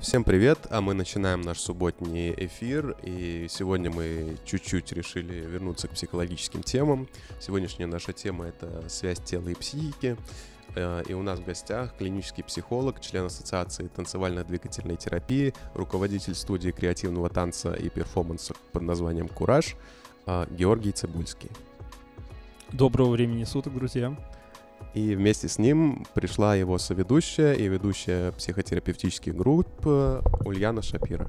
Всем привет, а мы начинаем наш субботний эфир, и сегодня мы чуть-чуть решили вернуться к психологическим темам. Сегодняшняя наша тема — это связь тела и психики, э, и у нас в гостях клинический психолог, член Ассоциации танцевально-двигательной терапии, руководитель студии креативного танца и перформанса под названием «Кураж» э, Георгий Цибульский. Доброго времени суток, друзья. И вместе с ним пришла его соведущая и ведущая психотерапевтических групп э, Ульяна Шапира.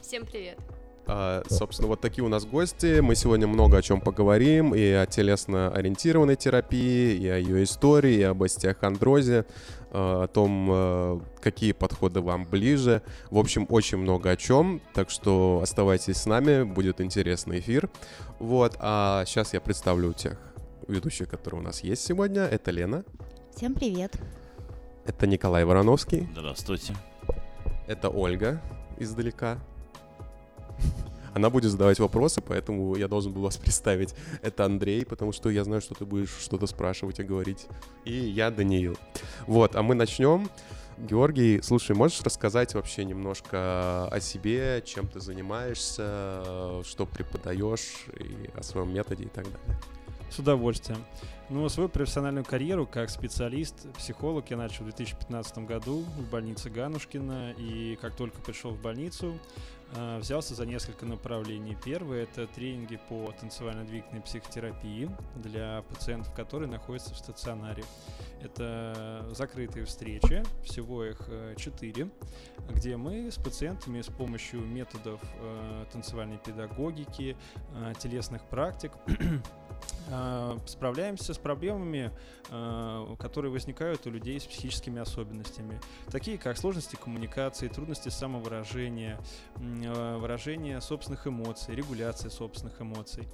Всем привет. А, собственно, вот такие у нас гости. Мы сегодня много о чем поговорим. И о телесно-ориентированной терапии, и о ее истории, и об остеохондрозе, о том, э, какие подходы вам ближе. В общем, очень много о чем. Так что оставайтесь с нами, будет интересный эфир. Вот, а сейчас я представлю тех ведущих, которые у нас есть сегодня. Это Лена. Всем привет. Это Николай Вороновский. Здравствуйте. Это Ольга издалека. Она будет задавать вопросы, поэтому я должен был вас представить. Это Андрей, потому что я знаю, что ты будешь что-то спрашивать и говорить. И я Даниил. Вот, а мы начнем. Георгий, слушай, можешь рассказать вообще немножко о себе, чем ты занимаешься, что преподаешь, и о своем методе и так далее? С удовольствием. Ну, свою профессиональную карьеру как специалист, психолог я начал в 2015 году в больнице Ганушкина. И как только пришел в больницу, э, взялся за несколько направлений. Первое — это тренинги по танцевально-двигательной психотерапии для пациентов, которые находятся в стационаре. Это закрытые встречи, всего их э, четыре, где мы с пациентами с помощью методов э, танцевальной педагогики, телесных практик справляемся с проблемами, э, которые возникают у людей с психическими особенностями, такие как сложности коммуникации, трудности самовыражения, э, выражение собственных эмоций, регуляция собственных эмоций.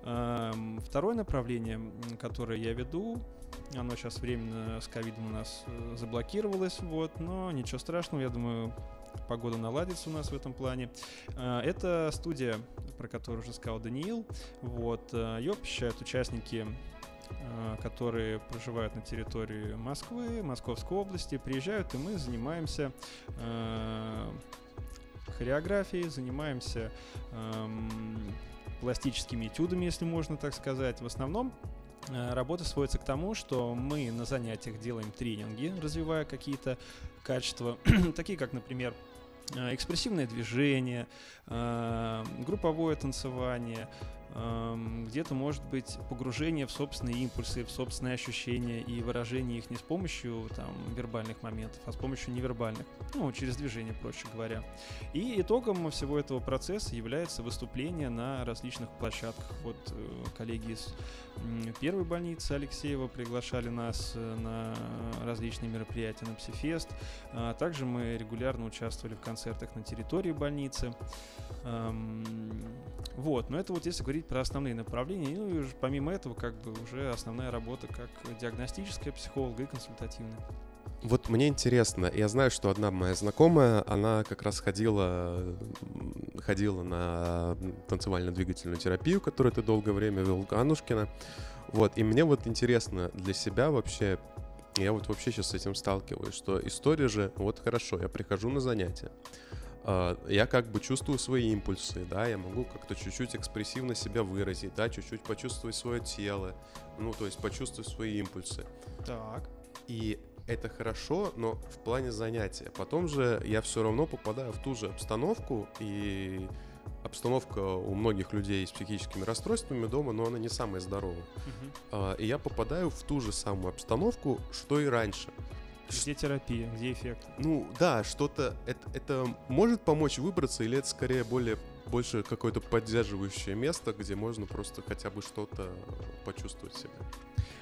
Второе направление, которое я веду, оно сейчас временно с ковидом у нас заблокировалось, вот, но ничего страшного, я думаю, погода наладится у нас в этом плане. А, это студия, про которую уже сказал Даниил. Вот, а, ее посещают участники а, которые проживают на территории Москвы, Московской области, приезжают, и мы занимаемся хореографией, занимаемся пластическими этюдами, если можно так сказать. В основном работа сводится к тому, что мы на занятиях делаем тренинги, развивая какие-то качества, такие как, например, Э, экспрессивное движение, э, групповое танцевание, где-то может быть погружение в собственные импульсы, в собственные ощущения и выражение их не с помощью там, вербальных моментов, а с помощью невербальных, ну, через движение, проще говоря. И итогом всего этого процесса является выступление на различных площадках. Вот э, коллеги из первой больницы Алексеева приглашали нас э, на различные мероприятия на Псифест. А также мы регулярно участвовали в концертах на территории больницы. Вот, но это вот если говорить про основные направления. Ну и помимо этого, как бы уже основная работа как диагностическая психолога и консультативная. Вот мне интересно, я знаю, что одна моя знакомая, она как раз ходила, ходила на танцевально-двигательную терапию, которую ты долгое время вел Ганушкина. Вот, и мне вот интересно для себя вообще, я вот вообще сейчас с этим сталкиваюсь, что история же, вот хорошо, я прихожу на занятия, я как бы чувствую свои импульсы, да, я могу как-то чуть-чуть экспрессивно себя выразить, да, чуть-чуть почувствовать свое тело, ну, то есть почувствовать свои импульсы. Так. И это хорошо, но в плане занятия. Потом же я все равно попадаю в ту же обстановку, и обстановка у многих людей с психическими расстройствами дома, но она не самая здоровая. Uh-huh. И я попадаю в ту же самую обстановку, что и раньше. Где терапия, где эффект? Ну да, что-то это, это может помочь выбраться, или это скорее более больше какое-то поддерживающее место, где можно просто хотя бы что-то почувствовать себя.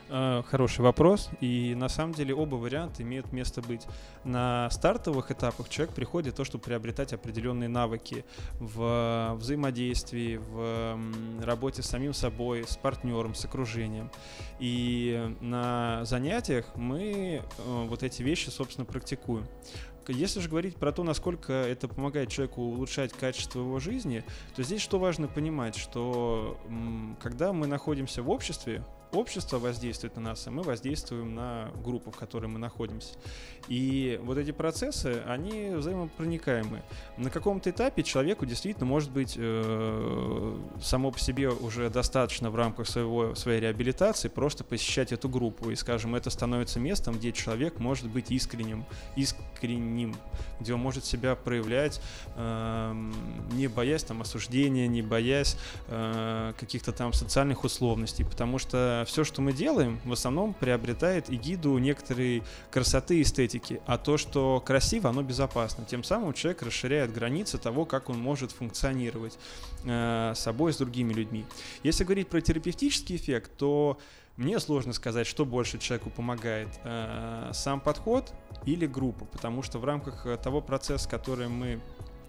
Э, хороший вопрос. И на самом деле оба варианта имеют место быть. На стартовых этапах человек приходит то, чтобы приобретать определенные навыки в взаимодействии, в работе с самим собой, с партнером, с окружением. И на занятиях мы э, вот эти вещи, собственно, практикуем. Если же говорить про то, насколько это помогает человеку улучшать качество его жизни, то здесь что важно понимать, что когда мы находимся в обществе, общество воздействует на нас, и мы воздействуем на группу, в которой мы находимся. И вот эти процессы, они взаимопроникаемы. На каком-то этапе человеку действительно может быть э, само по себе уже достаточно в рамках своего, своей реабилитации просто посещать эту группу. И, скажем, это становится местом, где человек может быть искренним, искренним, где он может себя проявлять, э, не боясь там осуждения, не боясь э, каких-то там социальных условностей. Потому что все, что мы делаем, в основном приобретает эгиду некоторой красоты и эстетики а то, что красиво, оно безопасно. Тем самым человек расширяет границы того, как он может функционировать э, собой с другими людьми. Если говорить про терапевтический эффект, то мне сложно сказать, что больше человеку помогает, э, сам подход или группа, потому что в рамках того процесса, который мы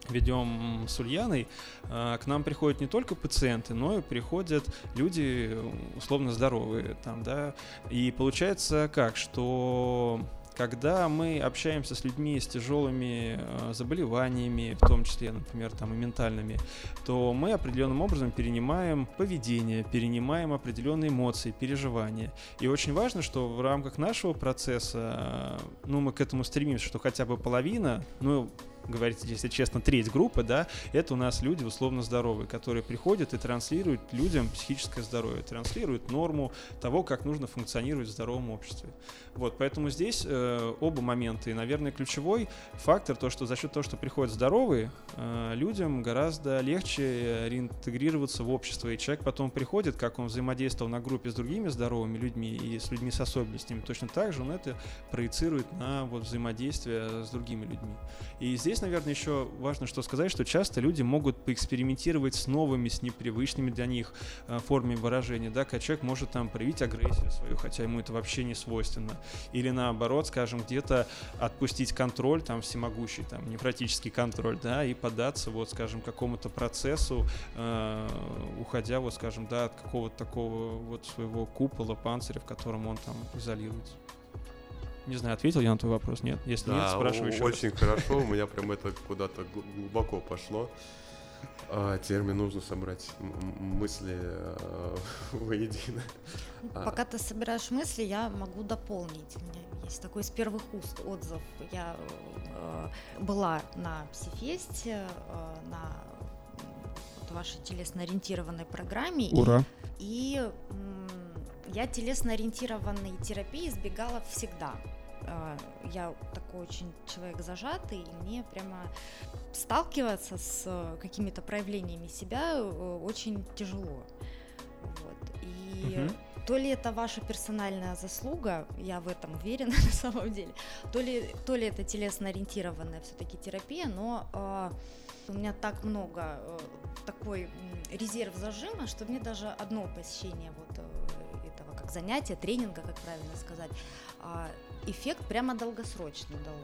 ведем с Ульяной, э, к нам приходят не только пациенты, но и приходят люди условно здоровые там, да, и получается как, что когда мы общаемся с людьми с тяжелыми э, заболеваниями, в том числе, например, там и ментальными, то мы определенным образом перенимаем поведение, перенимаем определенные эмоции, переживания. И очень важно, что в рамках нашего процесса, э, ну, мы к этому стремимся, что хотя бы половина, ну, говорить, если честно, треть группы, да, это у нас люди условно здоровые, которые приходят и транслируют людям психическое здоровье, транслируют норму того, как нужно функционировать в здоровом обществе. Вот, поэтому здесь э, оба момента. И, наверное, ключевой фактор, то, что за счет того, что приходят здоровые, э, людям гораздо легче реинтегрироваться в общество. И человек потом приходит, как он взаимодействовал на группе с другими здоровыми людьми и с людьми с особенностями, точно так же он это проецирует на вот, взаимодействие с другими людьми. И здесь, наверное, еще важно что сказать, что часто люди могут поэкспериментировать с новыми, с непривычными для них э, формами выражения. Да, когда человек может там проявить агрессию свою, хотя ему это вообще не свойственно или наоборот, скажем, где-то отпустить контроль, там, всемогущий, там, невротический контроль, да, и податься, вот, скажем, какому-то процессу, э, уходя, вот, скажем, да, от какого-то такого вот своего купола, панциря, в котором он там изолируется. Не знаю, ответил я на твой вопрос, нет? Если да, нет, спрашиваю еще очень раз. хорошо, у меня прям это куда-то глубоко пошло. А, теперь мне нужно собрать мысли э, воедино. А. Пока ты собираешь мысли, я могу дополнить. У меня есть такой из первых уст отзыв. Я э, была на псифесте, э, на вот вашей телесно-ориентированной программе. Ура! И, и я телесно-ориентированной терапии избегала всегда. А, я такой очень человек зажатый, и мне прямо сталкиваться с э, какими-то проявлениями себя э, очень тяжело. Вот. И угу. то ли это ваша персональная заслуга, я в этом уверена на самом деле, то ли, то ли это телесно-ориентированная все-таки терапия, но э, у меня так много э, такой резерв зажима, что мне даже одно посещение вот э, этого как занятия, тренинга, как правильно сказать, э, эффект прямо долгосрочный дало.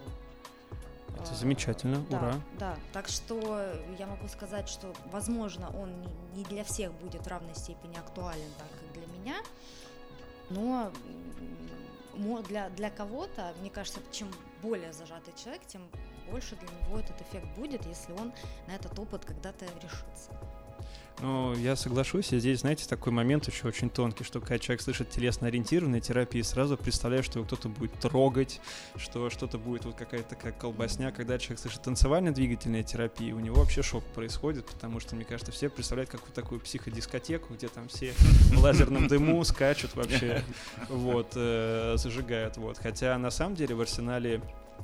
Это замечательно, да, ура. Да, так что я могу сказать, что, возможно, он не для всех будет в равной степени актуален, так как для меня, но для, для кого-то, мне кажется, чем более зажатый человек, тем больше для него этот эффект будет, если он на этот опыт когда-то решится. Ну, я соглашусь, и здесь, знаете, такой момент еще очень тонкий, что когда человек слышит телесно-ориентированной терапии, сразу представляет, что его кто-то будет трогать, что что-то будет вот какая-то такая колбасня. Когда человек слышит танцевально-двигательная терапия, у него вообще шок происходит, потому что, мне кажется, все представляют какую-то такую психодискотеку, где там все в лазерном дыму скачут вообще, вот, э, зажигают, вот. Хотя, на самом деле, в арсенале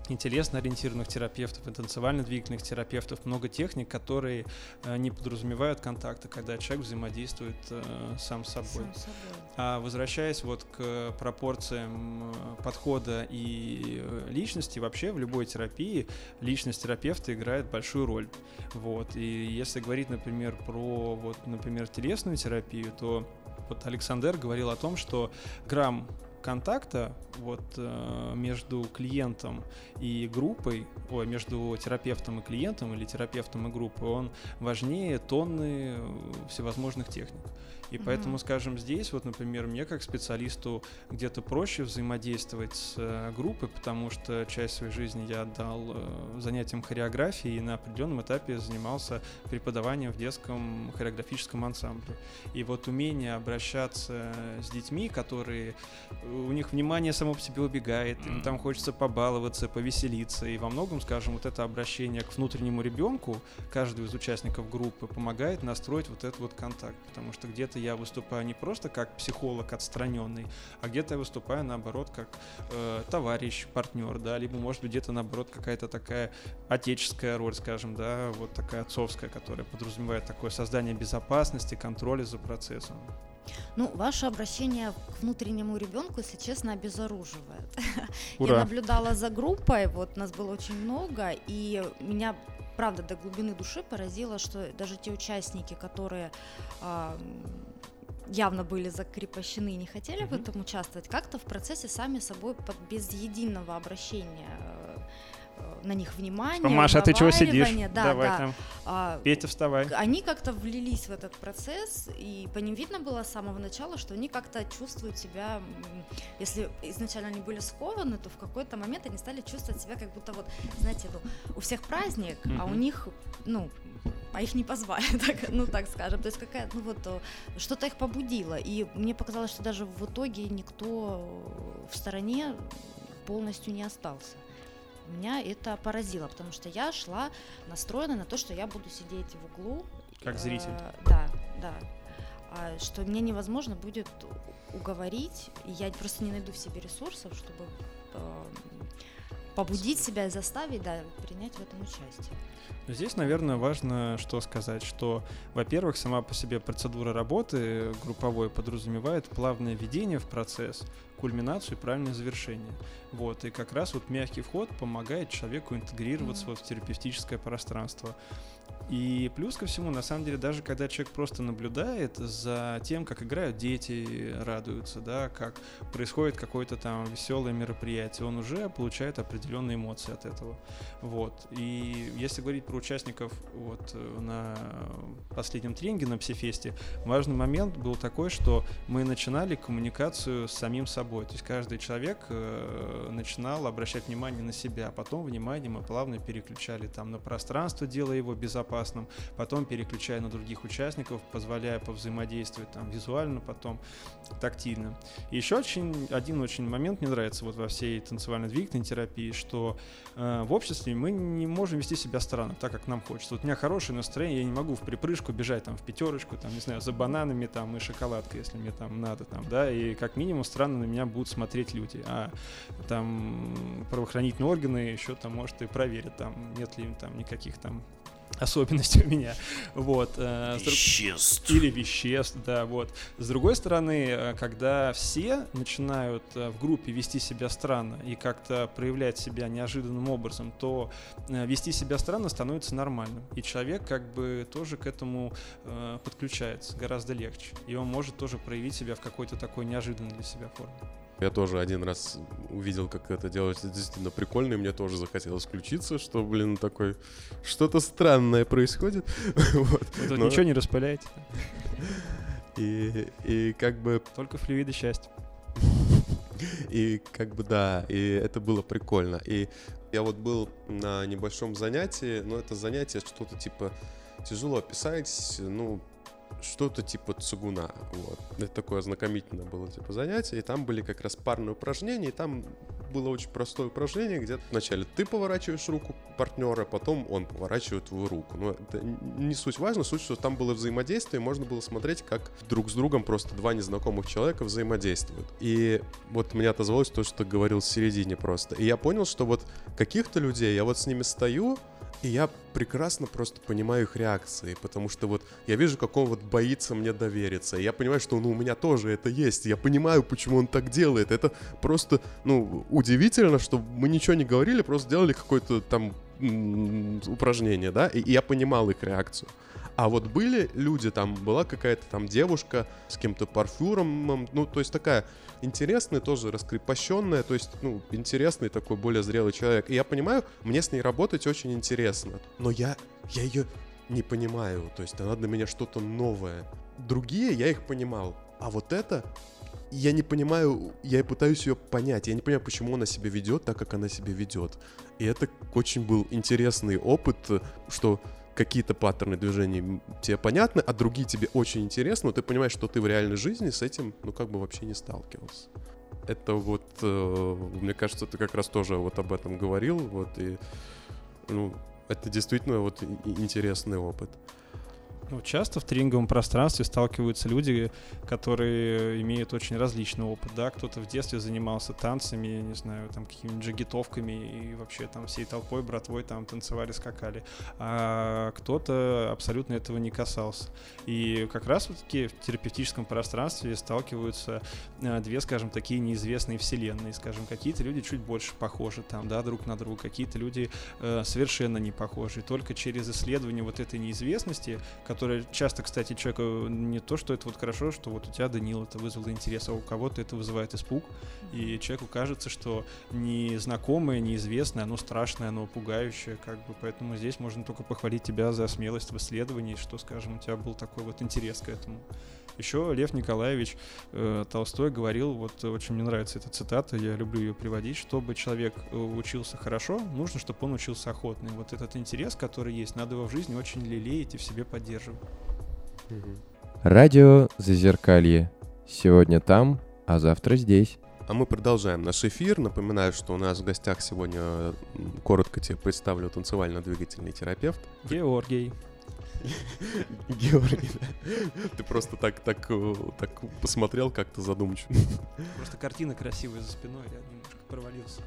телесно-ориентированных терапевтов, и танцевально-двигательных терапевтов, много техник, которые э, не подразумевают контакта, когда человек взаимодействует э, сам с собой. Сам собой. А возвращаясь вот к пропорциям э, подхода и личности, вообще в любой терапии личность терапевта играет большую роль. Вот. И если говорить, например, про, вот, например, телесную терапию, то вот Александр говорил о том, что грамм контакта вот э, между клиентом и группой, ой, между терапевтом и клиентом или терапевтом и группой, он важнее тонны всевозможных техник. И mm-hmm. поэтому, скажем, здесь, вот, например, мне как специалисту где-то проще взаимодействовать с э, группой, потому что часть своей жизни я отдал э, занятиям хореографии и на определенном этапе занимался преподаванием в детском хореографическом ансамбле. И вот умение обращаться с детьми, которые у них внимание само по себе убегает, им там хочется побаловаться, повеселиться, и во многом, скажем, вот это обращение к внутреннему ребенку, каждого из участников группы помогает настроить вот этот вот контакт, потому что где-то я выступаю не просто как психолог отстраненный, а где-то я выступаю наоборот как э, товарищ, партнер, да, либо может быть где-то наоборот какая-то такая отеческая роль, скажем, да, вот такая отцовская, которая подразумевает такое создание безопасности, контроля за процессом. Ну, ваше обращение к внутреннему ребенку, если честно, обезоруживает. Ура. Я наблюдала за группой, вот нас было очень много, и меня правда до глубины души поразило, что даже те участники, которые э, явно были закрепощены и не хотели mm-hmm. в этом участвовать, как-то в процессе сами собой под, без единого обращения на них внимание. Маша, а ты чего сидишь? Да, Давай да. там. А, Петя, вставай. Они как-то влились в этот процесс, и по ним видно было с самого начала, что они как-то чувствуют себя, если изначально они были скованы, то в какой-то момент они стали чувствовать себя как будто вот, знаете, ну, у всех праздник, mm-hmm. а у них, ну, а их не позвали, так, ну так скажем. То есть какая, ну вот что-то их побудило. И мне показалось, что даже в итоге никто в стороне полностью не остался меня это поразило, потому что я шла настроена на то, что я буду сидеть в углу. Как зритель. Э, да, да. А, что мне невозможно будет уговорить, и я просто не найду в себе ресурсов, чтобы э, побудить себя и заставить, да, принять в этом участие. Здесь, наверное, важно что сказать, что, во-первых, сама по себе процедура работы групповой подразумевает плавное введение в процесс, кульминацию и правильное завершение. Вот, и как раз вот мягкий вход помогает человеку интегрироваться mm-hmm. в терапевтическое пространство. И плюс ко всему, на самом деле, даже когда человек просто наблюдает за тем, как играют дети, радуются, да, как происходит какое-то там веселое мероприятие, он уже получает определенные эмоции от этого. Вот. И если говорить про участников вот на последнем тренинге на Псифесте, важный момент был такой, что мы начинали коммуникацию с самим собой. То есть каждый человек э, начинал обращать внимание на себя, а потом внимание мы плавно переключали там на пространство, делая его безопасным, потом переключая на других участников, позволяя повзаимодействовать там визуально, потом тактильно. И еще очень, один очень момент мне нравится вот во всей танцевально-двигательной терапии, что э, в обществе мы не можем вести себя странно, так как нам хочется. Вот у меня хорошее настроение, я не могу в припрыжку бежать там в пятерочку, там, не знаю, за бананами там и шоколадкой, если мне там надо, там, да, и как минимум странно на меня будут смотреть люди, а там правоохранительные органы еще там, может, и проверят, там, нет ли там никаких там особенности у меня. Вот. Э, веществ. Или веществ, да, вот. С другой стороны, э, когда все начинают э, в группе вести себя странно и как-то проявлять себя неожиданным образом, то вести себя странно становится нормальным. И человек как бы тоже к этому подключается гораздо легче. И он может тоже проявить себя в какой-то такой неожиданной для себя форме. Я тоже один раз увидел, как это делается действительно прикольно, и мне тоже захотелось включиться, что, блин, такой, что-то странное происходит. вот. Вы Но... ничего не распыляете? И, и как бы... Только флюиды счастья. И как бы да, и это было прикольно. И я вот был на небольшом занятии, но это занятие что-то типа тяжело описать, ну, что-то типа цугуна. Вот. Это такое ознакомительное было типа занятие, и там были как раз парные упражнения, и там было очень простое упражнение, где вначале ты поворачиваешь руку партнера, потом он поворачивает твою руку. Но это не суть важно, суть, что там было взаимодействие, можно было смотреть, как друг с другом просто два незнакомых человека взаимодействуют. И вот мне отозвалось то, что говорил в середине просто. И я понял, что вот каких-то людей, я вот с ними стою, и я прекрасно просто понимаю их реакции, потому что вот я вижу, как он вот боится мне довериться. И я понимаю, что ну, у меня тоже это есть. Я понимаю, почему он так делает. Это просто, ну, удивительно, что мы ничего не говорили, просто делали какое-то там упражнение, да, и, и я понимал их реакцию. А вот были люди, там была какая-то там девушка с кем-то парфюром, ну, то есть такая интересная, тоже раскрепощенная, то есть, ну, интересный такой более зрелый человек. И я понимаю, мне с ней работать очень интересно. Но я, я ее не понимаю, то есть она для меня что-то новое. другие я их понимал, а вот это я не понимаю, я пытаюсь ее понять, я не понимаю, почему она себя ведет так, как она себя ведет. И это очень был интересный опыт, что какие-то паттерны движений тебе понятны, а другие тебе очень интересны, но ты понимаешь, что ты в реальной жизни с этим, ну, как бы вообще не сталкивался. Это вот, э, мне кажется, ты как раз тоже вот об этом говорил, вот, и, ну, это действительно вот интересный опыт. Ну, часто в тренинговом пространстве сталкиваются люди, которые имеют очень различный опыт, да, кто-то в детстве занимался танцами, я не знаю, там какими-нибудь джигитовками и вообще там всей толпой, братвой там танцевали, скакали, а кто-то абсолютно этого не касался. И как раз вот таки в терапевтическом пространстве сталкиваются а, две, скажем, такие неизвестные вселенные, скажем, какие-то люди чуть больше похожи там, да, друг на друга, какие-то люди э, совершенно не похожи. И только через исследование вот этой неизвестности, которая часто, кстати, человеку не то, что это вот хорошо, что вот у тебя, Данил, это вызвало интерес, а у кого-то это вызывает испуг, и человеку кажется, что незнакомое, неизвестное, оно страшное, оно пугающее, как бы, поэтому здесь можно только похвалить тебя за смелость в исследовании, что, скажем, у тебя был такой вот интерес к этому. Еще Лев Николаевич э, Толстой говорил, вот очень мне нравится эта цитата, я люблю ее приводить, чтобы человек э, учился хорошо, нужно, чтобы он учился охотно. И вот этот интерес, который есть, надо его в жизни очень лелеять и в себе поддерживать. Радио Зазеркалье. Сегодня там, а завтра здесь. А мы продолжаем наш эфир. Напоминаю, что у нас в гостях сегодня коротко тебе представлю танцевально-двигательный терапевт. Георгий. Георгий, Ты просто так, так, э, так посмотрел как-то задумчиво. Просто картина красивая за спиной, я немножко провалился.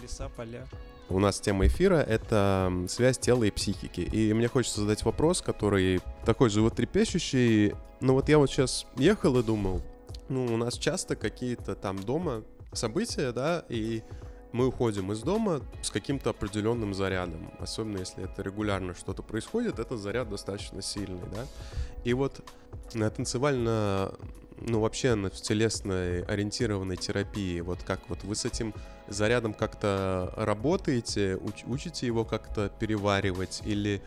Леса, поля. У нас тема эфира — это связь тела и психики. И мне хочется задать вопрос, который такой животрепещущий. Ну вот я вот сейчас ехал и думал, ну у нас часто какие-то там дома события, да, и мы уходим из дома с каким-то определенным зарядом. Особенно если это регулярно что-то происходит, этот заряд достаточно сильный, да. И вот на танцевально, ну вообще на телесной ориентированной терапии, вот как вот вы с этим зарядом как-то работаете, уч- учите его как-то переваривать, или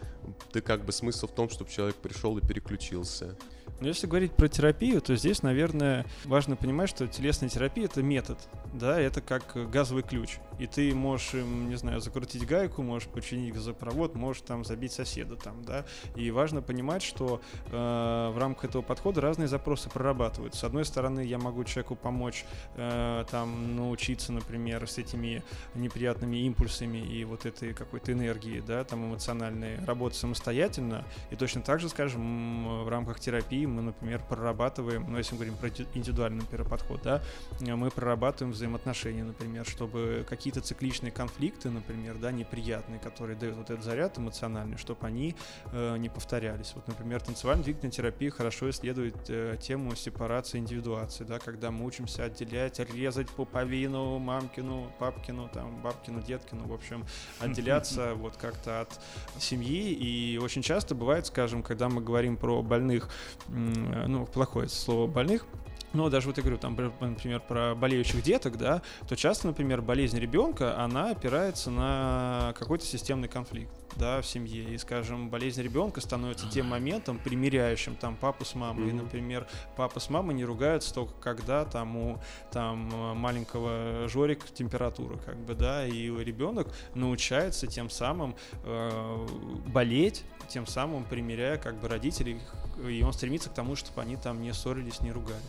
ты как бы смысл в том, чтобы человек пришел и переключился? Но если говорить про терапию, то здесь, наверное, важно понимать, что телесная терапия — это метод, да, это как газовый ключ. И ты можешь, не знаю, закрутить гайку, можешь починить газопровод, можешь там забить соседа там, да. И важно понимать, что э, в рамках этого подхода разные запросы прорабатываются. С одной стороны, я могу человеку помочь э, там научиться, например, с этими неприятными импульсами и вот этой какой-то энергии, да, там эмоциональной, работать самостоятельно. И точно так же, скажем, в рамках терапии мы, например, прорабатываем, ну, если мы говорим про индивидуальный например, подход, да, мы прорабатываем взаимоотношения, например, чтобы какие-то цикличные конфликты, например, да, неприятные, которые дают вот этот заряд эмоциональный, чтобы они э, не повторялись. Вот, например, танцевально-двигательная терапия хорошо исследует э, тему сепарации индивидуации, да, когда мы учимся отделять, резать пуповину, мамкину, папкину, там, бабкину, деткину, в общем, отделяться вот как-то от семьи. И очень часто бывает, скажем, когда мы говорим про больных ну, плохое слово больных, но даже вот я говорю, там, например, про болеющих деток, да, то часто, например, болезнь ребенка, она опирается на какой-то системный конфликт, да, в семье. И, скажем, болезнь ребенка становится тем моментом, примиряющим там папу с мамой. Mm-hmm. И, например, папа с мамой не ругаются только когда там у там маленького Жорик температура, как бы, да, и ребенок научается тем самым э, болеть, тем самым примиряя как бы родителей, и он стремится к тому, чтобы они там не ссорились, не ругались.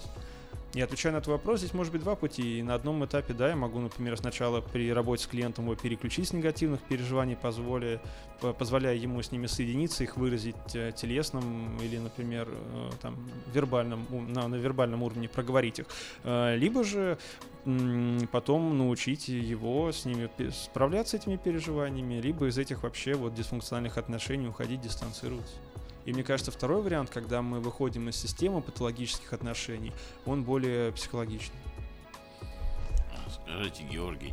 И отвечая на твой вопрос, здесь может быть два пути. И на одном этапе, да, я могу, например, сначала при работе с клиентом его переключить с негативных переживаний, позволя, позволяя ему с ними соединиться, их выразить э, телесным или, например, э, там, вербальном, на, на вербальном уровне проговорить их. Э, либо же потом научить его с ними справляться с этими переживаниями, либо из этих вообще вот дисфункциональных отношений уходить, дистанцироваться. И мне кажется, второй вариант, когда мы выходим из системы патологических отношений, он более психологичный. Скажите, Георгий,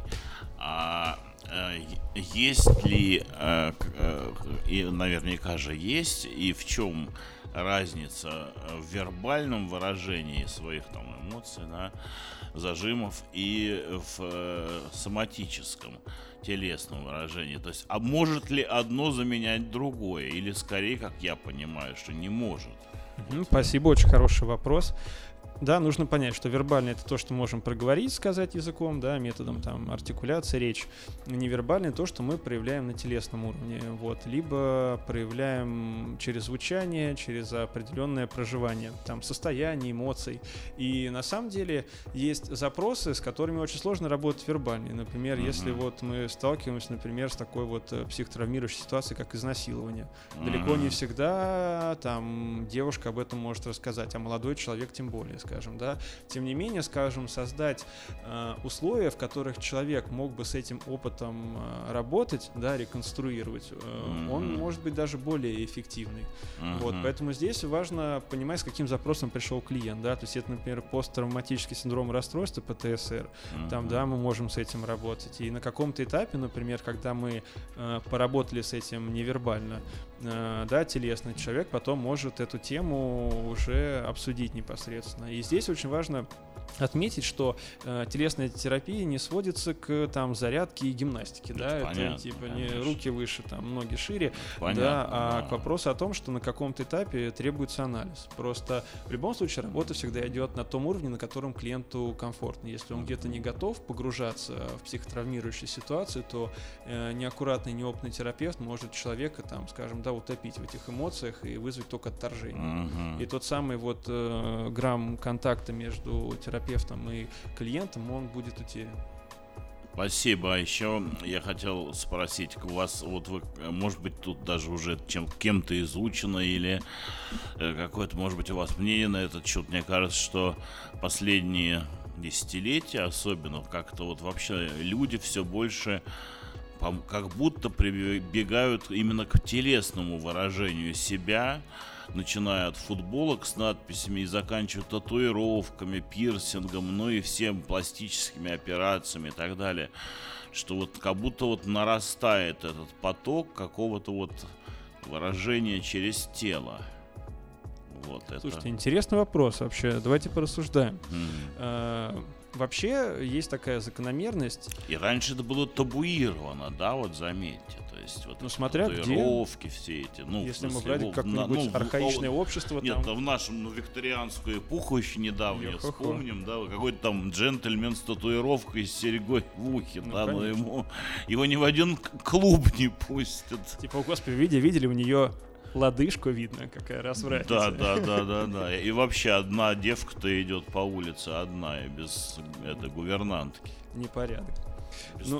а э, есть ли, э, э, и наверняка же есть, и в чем разница в вербальном выражении своих там эмоций, да, зажимов и в соматическом? Телесном выражении. То есть, а может ли одно заменять другое? Или скорее, как я понимаю, что не может? Спасибо, очень хороший вопрос да, нужно понять, что вербально это то, что можем проговорить, сказать языком, да, методом там артикуляции, речь. Невербально то, что мы проявляем на телесном уровне, вот, либо проявляем через звучание, через определенное проживание, там, состояние, эмоций. И на самом деле есть запросы, с которыми очень сложно работать вербально. Например, mm-hmm. если вот мы сталкиваемся, например, с такой вот э, психотравмирующей ситуацией, как изнасилование. Mm-hmm. Далеко не всегда там девушка об этом может рассказать, а молодой человек тем более, скажем скажем, да. Тем не менее, скажем, создать э, условия, в которых человек мог бы с этим опытом э, работать, да, реконструировать, э, mm-hmm. он может быть даже более эффективный. Mm-hmm. Вот, поэтому здесь важно понимать, с каким запросом пришел клиент, да, то есть это, например, посттравматический синдром расстройства ПТСР, mm-hmm. там, да, мы можем с этим работать. И на каком-то этапе, например, когда мы э, поработали с этим невербально, да, телесно, человек потом может эту тему уже обсудить непосредственно. И здесь очень важно отметить, что э, телесная терапия не сводится к там зарядке и гимнастике, да, это, понятно, типа не руки выше, там ноги шире, понятно, да, а да. к вопросу о том, что на каком-то этапе требуется анализ. Просто в любом случае работа всегда идет на том уровне, на котором клиенту комфортно. Если он где-то не готов погружаться в психотравмирующую ситуацию, то э, неаккуратный, неопытный терапевт может человека там, скажем, да, утопить в этих эмоциях и вызвать только отторжение. Угу. И тот самый вот э, грамм контакта между терапевтом терапевтом и клиентом, он будет утерян. Спасибо. А еще я хотел спросить, у вас, вот вы, может быть, тут даже уже чем, кем-то изучено или э, какое-то, может быть, у вас мнение на этот счет. Мне кажется, что последние десятилетия, особенно как-то вот вообще люди все больше как будто прибегают именно к телесному выражению себя, начиная от футболок с надписями и заканчивая татуировками, пирсингом, ну и всем пластическими операциями и так далее. Что вот как будто вот нарастает этот поток какого-то вот выражения через тело. Вот Слушайте, это. интересный вопрос вообще. Давайте порассуждаем. Mm. Вообще есть такая закономерность. И раньше это было табуировано, да, вот заметьте. То есть вот ну, смотря татуировки где, все эти. Ну, если мы брали какое-нибудь ну, архаичное в, общество. Нет, там... в нашем ну, викторианскую эпоху еще недавно Йо-хо-хо. вспомним, да, какой-то там джентльмен с татуировкой с серегой в ухе, ну, да, но ему его ни в один клуб не пустят. Типа, господи, видели, видели у нее лодыжку видно, какая развратница. Да, да, да, да, да. И вообще одна девка-то идет по улице одна и без это гувернантки. Непорядок. Без ну.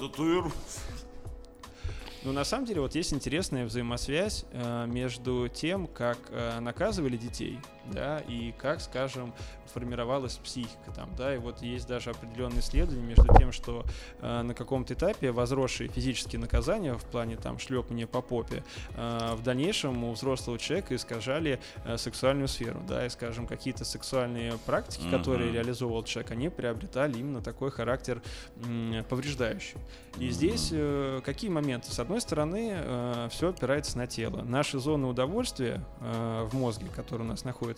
Ну, на самом деле, вот есть интересная взаимосвязь э, между тем, как э, наказывали детей, да, и как, скажем, формировалась психика там, да, и вот есть даже определенные исследования между тем, что э, на каком-то этапе возросшие физические наказания в плане там шлепания по попе э, в дальнейшем у взрослого человека искажали э, сексуальную сферу, да, и, скажем, какие-то сексуальные практики, uh-huh. которые реализовывал человек, они приобретали именно такой характер э, повреждающий. И uh-huh. здесь э, какие моменты? С одной стороны, э, все опирается на тело. Наши зоны удовольствия э, в мозге, которые у нас находятся,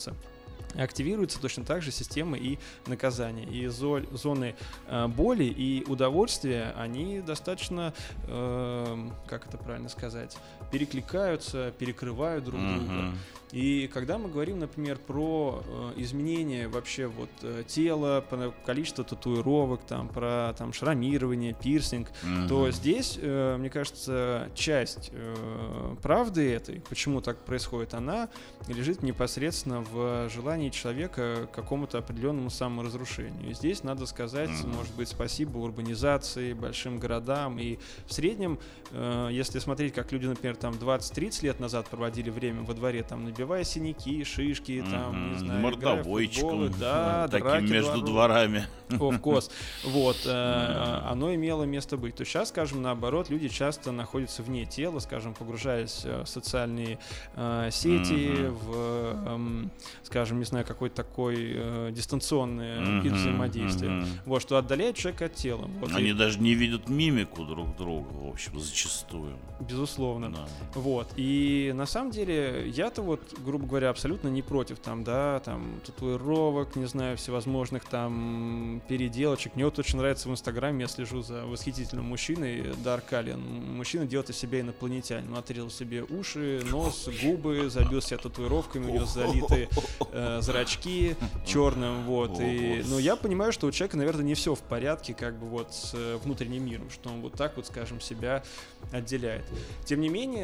активируется точно так же система и наказания. И зоны э, боли и удовольствия, они достаточно, э, как это правильно сказать, перекликаются, перекрывают друг друга. Uh-huh. И когда мы говорим, например, про э, изменение вообще вот э, тела, про количество татуировок, там, про там шрамирование, пирсинг, uh-huh. то здесь, э, мне кажется, часть э, правды этой, почему так происходит, она лежит непосредственно в желании человека к какому-то определенному саморазрушению. И здесь надо сказать, uh-huh. может быть, спасибо урбанизации, большим городам. И в среднем, э, если смотреть, как люди, например, там 20-30 лет назад проводили время во дворе, там набивая синяки, шишки, там, не знаю, Мордовойчиком, да, таким между дворами. Of course. Вот, э, оно имело место быть. То сейчас, скажем, наоборот, люди часто находятся вне тела, скажем, погружаясь э, в социальные э, сети, в, эм, скажем, не знаю, какой-то такой взаимодействия. мгм. Вот, что отдаляет человека от тела. Они даже не видят мимику друг друга, в общем, зачастую. безусловно. Да. Вот. И на самом деле я-то вот, грубо говоря, абсолютно не против там, да, там, татуировок, не знаю, всевозможных там переделочек. Мне вот очень нравится в Инстаграме, я слежу за восхитительным мужчиной, Дарк Аллен. Мужчина делает из себя инопланетянин. Отрезал себе уши, нос, губы, забил себя татуировками, у него залиты э, зрачки черным, вот. И, ну, я понимаю, что у человека, наверное, не все в порядке, как бы вот с э, внутренним миром, что он вот так вот, скажем, себя отделяет. Тем не менее,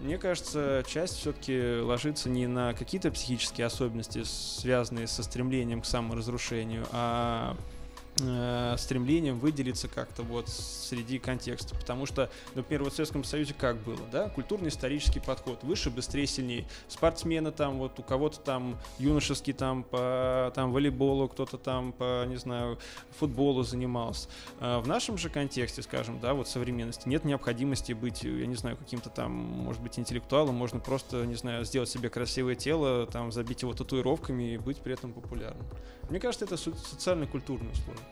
мне кажется, часть все-таки ложится не на какие-то психические особенности, связанные со стремлением к саморазрушению, а э, стремлением выделиться как-то вот среди контекста. Потому что, например, вот в Советском Союзе как было, да, культурно-исторический подход, выше, быстрее, сильнее. Спортсмены там, вот у кого-то там юношеский там по там волейболу, кто-то там по, не знаю, футболу занимался. А В нашем же контексте, скажем, да, вот современности, нет необходимости быть, я не знаю, каким-то там, может быть, интеллектуалом, можно просто, не знаю, сделать себе красивое тело, там, забить его татуировками и быть при этом популярным. Мне кажется, это со- социально-культурный условие.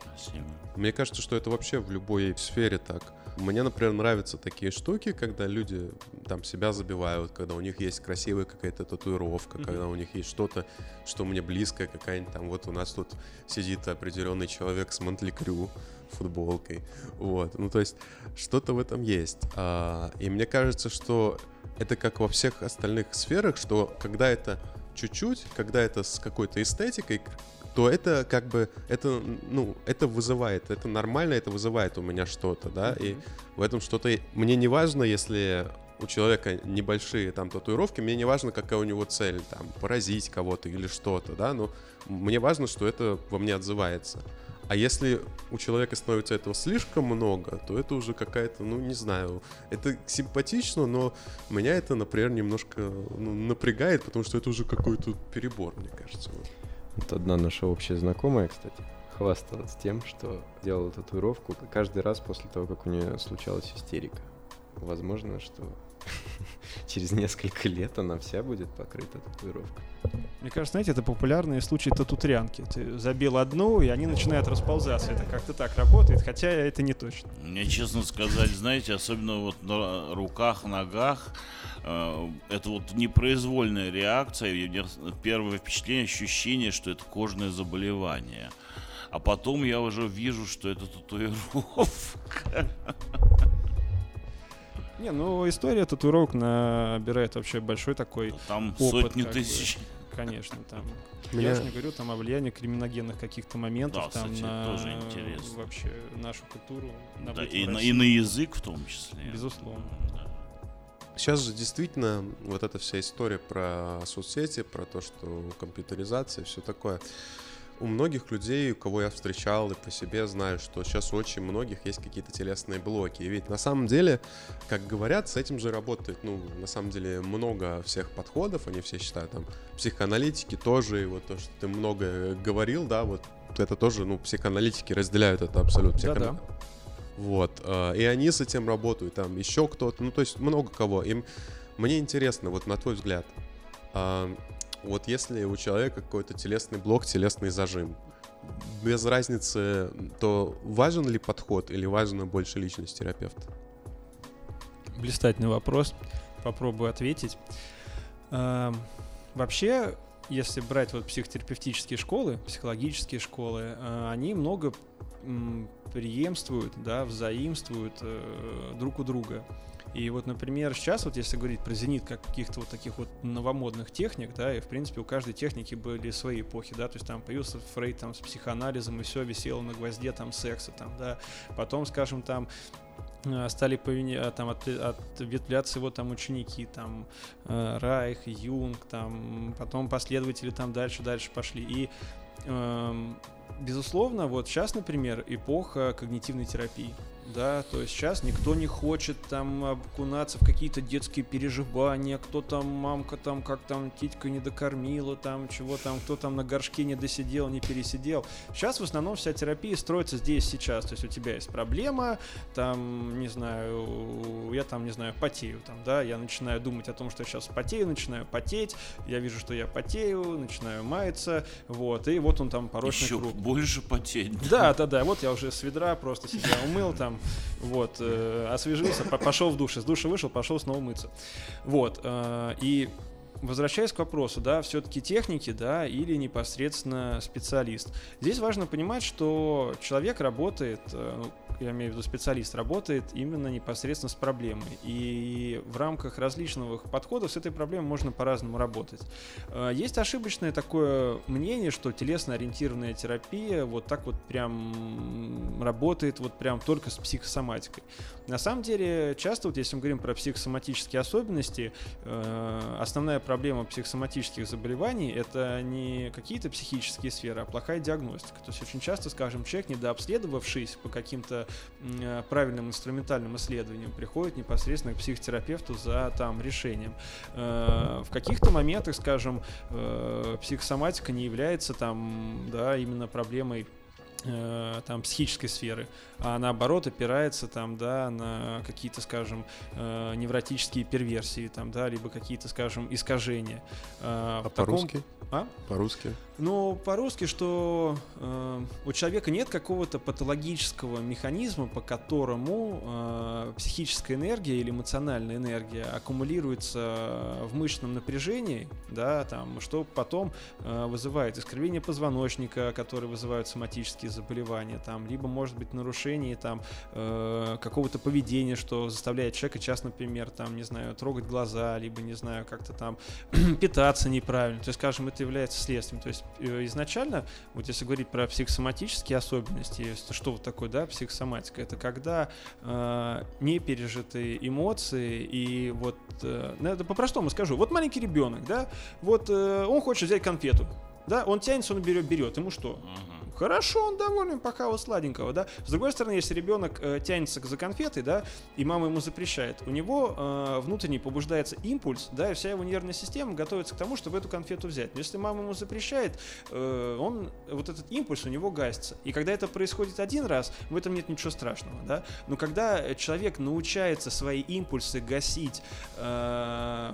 Спасибо. Мне кажется, что это вообще в любой сфере так. Мне, например, нравятся такие штуки, когда люди там себя забивают, когда у них есть красивая какая-то татуировка, Мгм. когда у них есть что-то, что мне близкое, какая-нибудь там, вот у нас тут сидит определенный человек с Монтли Крю футболкой, вот, ну то есть что-то в этом есть. А, и мне кажется, что это как во всех остальных сферах, что когда это чуть-чуть, когда это с какой-то эстетикой, то это как бы, это, ну, это вызывает, это нормально, это вызывает у меня что-то, да, и в этом что-то... Мне не важно, если у человека небольшие там татуировки, мне не важно, какая у него цель, там, поразить кого-то или что-то, да, но мне важно, что это во мне отзывается. А если у человека становится этого слишком много, то это уже какая-то, ну, не знаю, это симпатично, но меня это, например, немножко ну, напрягает, потому что это уже какой-то перебор, мне кажется. вот. Вот одна наша общая знакомая, кстати, хвасталась тем, что делала татуировку каждый раз после того, как у нее случалась истерика. Возможно, что через несколько лет она вся будет покрыта татуировкой. Мне кажется, знаете, это популярные случаи татутрянки. Ты забил одну, и они начинают расползаться. Это как-то так работает, хотя это не точно. Мне, честно сказать, знаете, особенно вот на руках, ногах, э, это вот непроизвольная реакция. Первое впечатление, ощущение, что это кожное заболевание. А потом я уже вижу, что это татуировка. Не, ну история татуировок набирает вообще большой такой, Там Опыт сотни как бы. тысяч. конечно, там. Меня- Я же не говорю там о влиянии криминогенных каких-то моментов Да, там кстати, на тоже интересно. вообще нашу культуру. на Да, и, на, и на язык в том числе. Безусловно. Да. Сейчас же действительно вот эта вся история про соцсети, про то, что компьютеризация, все такое. У многих людей, у кого я встречал и по себе знаю, что сейчас у очень многих есть какие-то телесные блоки. И ведь на самом деле, как говорят, с этим же работает, ну, на самом деле, много всех подходов, они все считают, там, психоаналитики тоже, и вот то, что ты много говорил, да, вот это тоже, ну, психоаналитики разделяют это абсолютно. Да-да. Психоана- Вот, э, и они с этим работают, там еще кто-то, ну, то есть много кого. Им мне интересно, вот на твой взгляд, а, вот если у человека какой-то телесный блок, телесный зажим, без разницы, то важен ли подход или важна больше личность терапевта? Блистательный вопрос. Попробую ответить. Эм, Вообще, если брать вот психотерапевтические школы, психологические школы, э, они много преемствуют, да, взаимствуют э, друг у друга. И вот, например, сейчас вот если говорить про зенит как каких-то вот таких вот новомодных техник, да, и в принципе у каждой техники были свои эпохи, да, то есть там появился Фрейд там с психоанализом и все висело на гвозде там секса там, да, потом, скажем, там э, стали повине- а, там от- ответвляться его там ученики, там э, Райх, Юнг, там потом последователи там дальше, дальше пошли. И эм, безусловно, вот сейчас, например, эпоха когнитивной терапии. Да, то есть сейчас никто не хочет там окунаться в какие-то детские переживания, кто там, мамка там, как там, титька не докормила, там, чего там, кто там на горшке не досидел, не пересидел. Сейчас в основном вся терапия строится здесь, сейчас, то есть у тебя есть проблема, там, не знаю, я там, не знаю, потею, там, да, я начинаю думать о том, что я сейчас потею, начинаю потеть, я вижу, что я потею, начинаю маяться, вот, и вот он там порочный Еще круг. больше потеть. Да, да, да, вот я уже с ведра просто себя умыл там, вот, э, освежился, по- пошел в душ, из душа вышел, пошел снова мыться. Вот, э, и возвращаясь к вопросу, да, все-таки техники, да, или непосредственно специалист. Здесь важно понимать, что человек работает, э, ну, я имею в виду специалист, работает именно непосредственно с проблемой. И в рамках различных подходов с этой проблемой можно по-разному работать. Э, Есть ошибочное такое мнение, что телесно-ориентированная терапия вот так вот прям работает вот прям только с психосоматикой. На самом деле, часто вот если мы говорим про психосоматические особенности, э, основная проблема психосоматических заболеваний это не какие-то психические сферы, а плохая диагностика. То есть очень часто, скажем, человек, недообследовавшись по каким-то э, правильным инструментальным исследованиям, приходит непосредственно к психотерапевту за там решением. Э, В каких-то моментах, скажем, э, психосоматика не является там, да, именно проблемой э, там психической сферы, а наоборот опирается там, да, на какие-то, скажем, э, невротические перверсии, там, да, либо какие-то, скажем, искажения. Э, А в таком- по-русски? А? По-русски. Ну, по-русски, что э, у человека нет какого-то патологического механизма, по которому э, психическая энергия или эмоциональная энергия аккумулируется в мышечном напряжении, да, там, что потом э, вызывает искривление позвоночника, которые вызывают соматические заболевания, там, либо, может быть, нарушение там э, какого-то поведения, что заставляет человека часто, например, там, не знаю, трогать глаза, либо, не знаю, как-то там питаться неправильно. То есть, скажем, это является следствием. То есть изначально, вот если говорить про психосоматические особенности, что вот такое, да, психосоматика, это когда э, не пережитые эмоции и вот, э, ну, это по-простому скажу, вот маленький ребенок, да, вот э, он хочет взять конфету, да, он тянется, он берет, берет, ему что? Мгм. Хорошо, он доволен, пока вот сладенького, да. С другой стороны, если ребенок э, тянется за конфетой, да, и мама ему запрещает, у него э, внутренне побуждается импульс, да, и вся его нервная система готовится к тому, чтобы эту конфету взять. Но если мама ему запрещает, э, он, вот этот импульс у него гасится. И когда это происходит один раз, в этом нет ничего страшного, да. Но когда человек научается свои импульсы гасить э,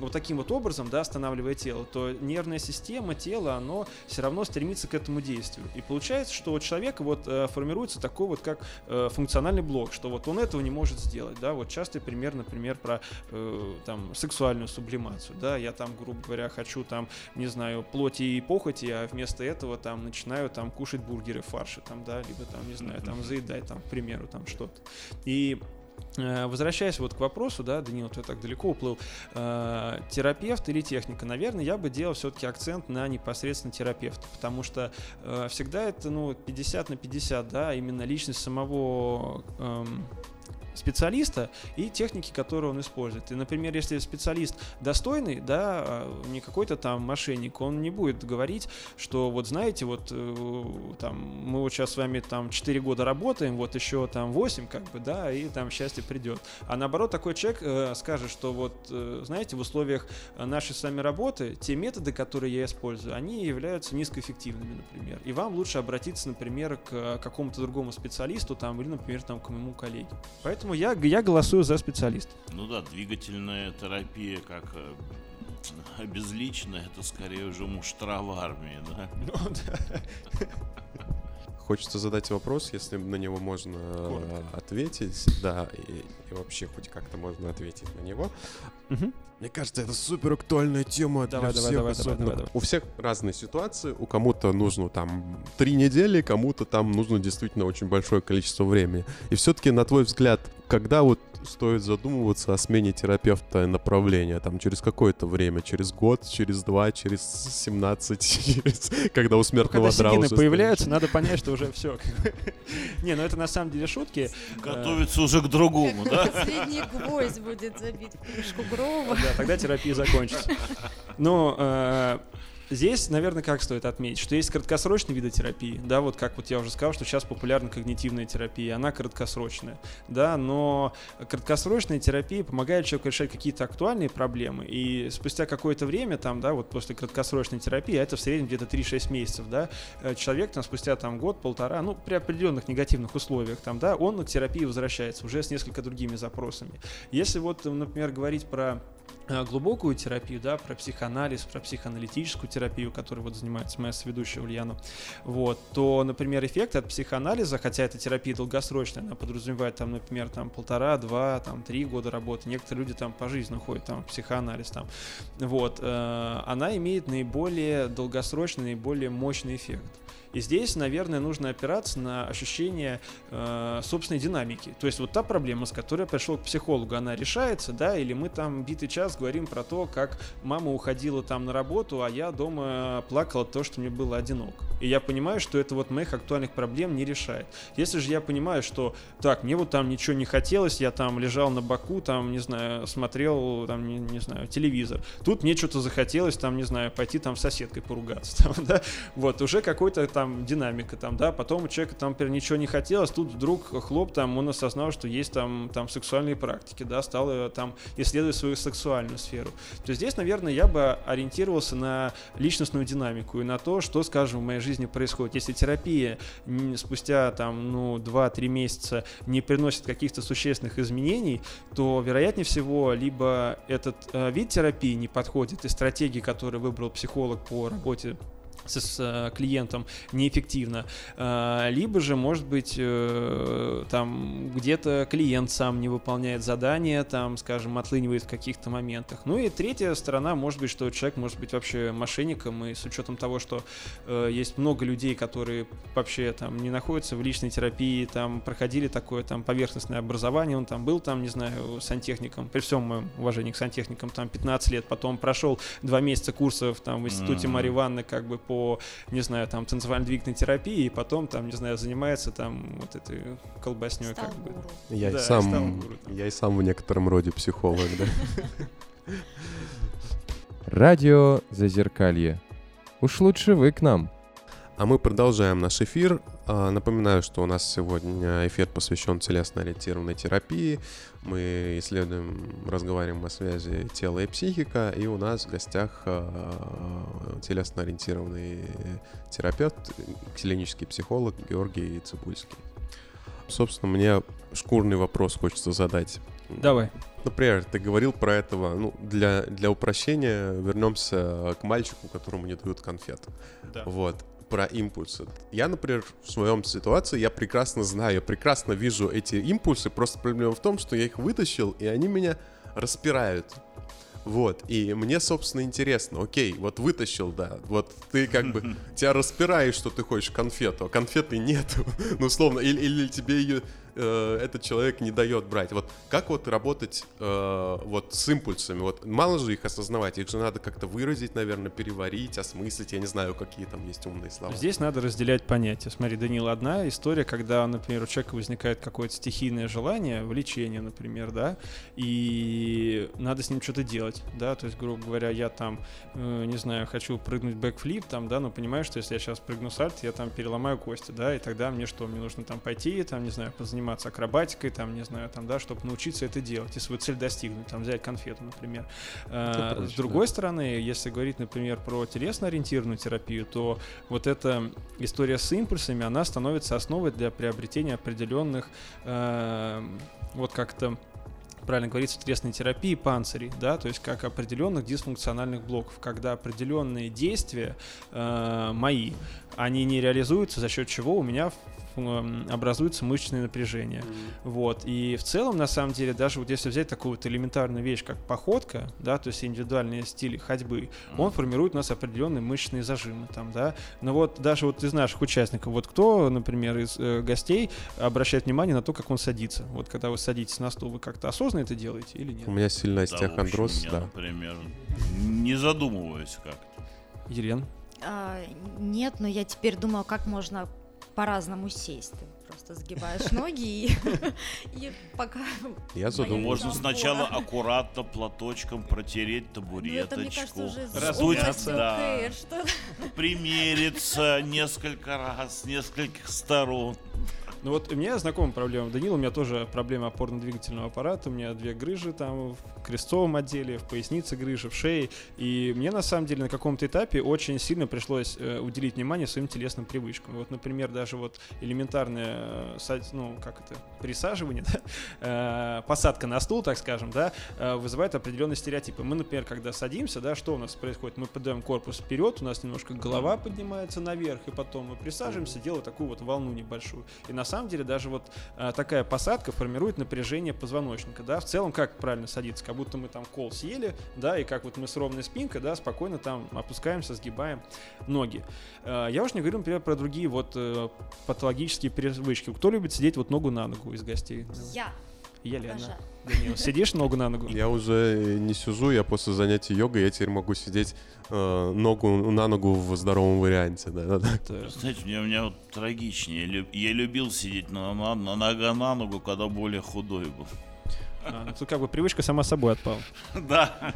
вот таким вот образом, да, останавливая тело, то нервная система, тело, оно все равно стремится к этому действию. И получается, что у человека вот э, формируется такой вот как э, функциональный блок, что вот он этого не может сделать, да, вот частый пример, например, про э, там сексуальную сублимацию, да, я там, грубо говоря, хочу там, не знаю, плоти и похоти, а вместо этого там начинаю там кушать бургеры в фарше, там, да, либо там, не знаю, там заедать там, к примеру, там что-то. И Возвращаясь вот к вопросу, да, Данил, ты так далеко уплыл, э, терапевт или техника, наверное, я бы делал все-таки акцент на непосредственно терапевта, потому что э, всегда это, ну, 50 на 50, да, именно личность самого эм, специалиста и техники, которые он использует. И, например, если специалист достойный, да, а не какой-то там мошенник, он не будет говорить, что вот знаете, вот э, там мы вот сейчас с вами там 4 года работаем, вот еще там 8, как бы, да, и там счастье придет. А наоборот, такой человек э, скажет, что вот, э, знаете, в условиях нашей с вами работы те методы, которые я использую, они являются низкоэффективными, например. И вам лучше обратиться, например, к какому-то другому специалисту там, или, например, там, к моему коллеге. Поэтому я, я голосую за специалиста. Ну да, двигательная терапия как э, обезличенная, это скорее уже муштра в армии, да? Ну, да. Хочется задать вопрос, если на него можно э, Коротко. ответить, да, и, и вообще хоть как-то можно ответить на него. Мгм. Мне кажется, это супер актуальная тема Давай, для давай, всех, давай, особенно- давай, давай. У всех разные ситуации, у кому-то нужно там три недели, кому-то там нужно действительно очень большое количество времени. И все-таки, на твой взгляд, когда вот стоит задумываться о смене терапевта и направления? Там через какое-то время? Через год, через два, через 17, через... когда у смертного Когда дра седины уже появляются, надо понять, что уже все. Не, ну это на самом деле шутки. Готовится уже к другому, да? Последний гвоздь будет забит в крышку гроба. Да, тогда терапия закончится. Но э, Здесь, наверное, как стоит отметить, что есть краткосрочные виды терапии, да, вот как вот я уже сказал, что сейчас популярна когнитивная терапия, она краткосрочная, да, но краткосрочная терапия помогает человеку решать какие-то актуальные проблемы, и спустя какое-то время, там, да, вот после краткосрочной терапии, а это в среднем где-то 3-6 месяцев, да, э, человек там спустя там год-полтора, ну, при определенных негативных условиях, там, да, он к терапии возвращается уже с несколько другими запросами. Если вот, например, говорить про глубокую терапию, да, про психоанализ, про психоаналитическую терапию, которой вот занимается моя сведущая Ульяна, вот, то, например, эффект от психоанализа, хотя эта терапия долгосрочная, она подразумевает там, например, там полтора, два, там три года работы, некоторые люди там по жизни ходят там психоанализ там, вот, э, она имеет наиболее долгосрочный, наиболее мощный эффект. И здесь, наверное, нужно опираться на ощущение э, собственной динамики. То есть вот та проблема, с которой я пришел к психологу, она решается, да, или мы там битый час говорим про то, как мама уходила там на работу, а я дома плакала то, что мне было одинок. И я понимаю, что это вот моих актуальных проблем не решает. Если же я понимаю, что так, мне вот там ничего не хотелось, я там лежал на боку, там, не знаю, смотрел, там, не, не знаю, телевизор. Тут мне что-то захотелось, там, не знаю, пойти там с соседкой поругаться, там, да, вот, уже какой-то там динамика там, да, потом у человека там, например, ничего не хотелось, тут вдруг хлоп, там, он осознал, что есть там, там сексуальные практики, да, стал э, там исследовать свою сексуальную сферу. То здесь, наверное, я бы ориентировался на личностную динамику и на то, что, скажем, в моей жизни происходит. Если терапия спустя там, ну, 2-3 месяца не приносит каких-то существенных изменений, то, вероятнее всего, либо этот э, вид терапии не подходит, и стратегии, которые выбрал психолог по работе с, с э, клиентом неэффективно, а, либо же, может быть, э, там где-то клиент сам не выполняет задание, там, скажем, отлынивает в каких-то моментах. Ну и третья сторона, может быть, что человек может быть вообще мошенником, и с учетом того, что э, есть много людей, которые вообще там не находятся в личной терапии, там проходили такое там поверхностное образование, он там был там, не знаю, сантехником, при всем моем уважении к сантехникам, там 15 лет, потом прошел два месяца курсов там в институте mm-hmm. Марьи Ивановны как бы по не знаю, там, танцевально-двигательной терапии, и потом, там, не знаю, занимается там вот этой колбасней как бы. Я, да, и сам, гуру, я и сам в некотором роде психолог, да. Радио Зазеркалье. Уж лучше вы к нам. А мы продолжаем наш эфир. А, напоминаю, что у нас сегодня эфир посвящен телесно-ориентированной терапии. Мы исследуем, разговариваем о связи тела и психика, и у нас в гостях а, телесно-ориентированный терапевт, клинический психолог Георгий Цибульский. Собственно, мне шкурный вопрос хочется задать. Давай. Например, ты говорил про этого, ну, для, для упрощения вернемся к мальчику, которому не дают конфет. Да. Вот про импульсы. Я, например, в своем ситуации, я прекрасно знаю, я прекрасно вижу эти импульсы, просто проблема в том, что я их вытащил, и они меня распирают. Вот, и мне, собственно, интересно, окей, вот вытащил, да, вот ты как бы, тебя распираешь, что ты хочешь конфету, а конфеты нету, ну, условно, или, или тебе ее э, этот человек не дает брать. Вот как вот работать э, вот с импульсами? Вот мало же их осознавать, их же надо как-то выразить, наверное, переварить, осмыслить. Я не знаю, какие там есть умные слова. Здесь надо разделять понятия. Смотри, Данил, одна история, когда, например, у человека возникает какое-то стихийное желание, влечение, например, да, и надо с ним что-то делать, да, то есть, грубо говоря, я там, э, не знаю, хочу прыгнуть бэкфлип, там, да, но понимаю, что если я сейчас прыгну сальто, я там переломаю кости, да, и тогда мне что, мне нужно там пойти, там, не знаю, позаниматься заниматься акробатикой, там, не знаю, там, да, чтобы научиться это делать и свою цель достигнуть, там, взять конфету, например. А, проще, с другой да. стороны, если говорить, например, про телесно-ориентированную терапию, то вот эта история с импульсами, она становится основой для приобретения определенных, э, вот как-то правильно говорится, телесной терапии панцирей, да, то есть как определенных дисфункциональных блоков, когда определенные действия э, мои, они не реализуются, за счет чего у меня образуется мышечное напряжение. Mm-hmm. Вот. И в целом, на самом деле, даже вот если взять такую вот элементарную вещь, как походка, да, то есть индивидуальный стиль ходьбы, mm-hmm. он формирует у нас определенные мышечные зажимы там, да. Но вот даже вот из наших участников, вот кто, например, из э, гостей обращает внимание на то, как он садится. Вот когда вы садитесь на стул, вы как-то осознанно это делаете или нет? У меня сильный остеохондроз, да. Я, например, не задумываюсь как-то. Елена? А, нет, но я теперь думаю, как можно по-разному сесть. просто сгибаешь ноги и, и пока... Я задумался. Можно сначала аккуратно платочком протереть Ну, это, мне кажется, табуреточку, уже Раздуть, область да. Примериться несколько раз с нескольких сторон. Ну вот у меня знакомая проблема. Данил, у меня тоже проблема опорно-двигательного аппарата. У меня две грыжи там в крестовом отделе, в пояснице грыжа, в шее. И мне на самом деле на каком-то этапе очень сильно пришлось э, уделить внимание своим телесным привычкам. Вот, например, даже вот элементарное, э, ну, как это, присаживание, да, э, посадка на стул, так скажем, да, э, вызывает определенные стереотипы. Мы, например, когда садимся, да, что у нас происходит? Мы подаем корпус вперед, у нас немножко голова поднимается наверх, и потом мы присаживаемся, делая такую вот волну небольшую. И на самом деле даже вот э, такая посадка формирует напряжение позвоночника, да, в целом как правильно садиться, как будто мы там кол съели, да, и как вот мы с ровной спинкой, да, спокойно там опускаемся, сгибаем ноги. Э, я уж не говорю, например, про другие вот э, патологические привычки. Кто любит сидеть вот ногу на ногу из гостей? я Елена. Данил, сидишь ногу на ногу? Я уже не сижу, я после занятий йогой, я теперь могу сидеть э, ногу на ногу в здоровом варианте. Да, да, да. Знаете, у меня, у меня вот трагичнее. Я любил сидеть на, на, на нога на ногу, когда более худой был. а, ну, тут как бы привычка сама собой отпала. Да.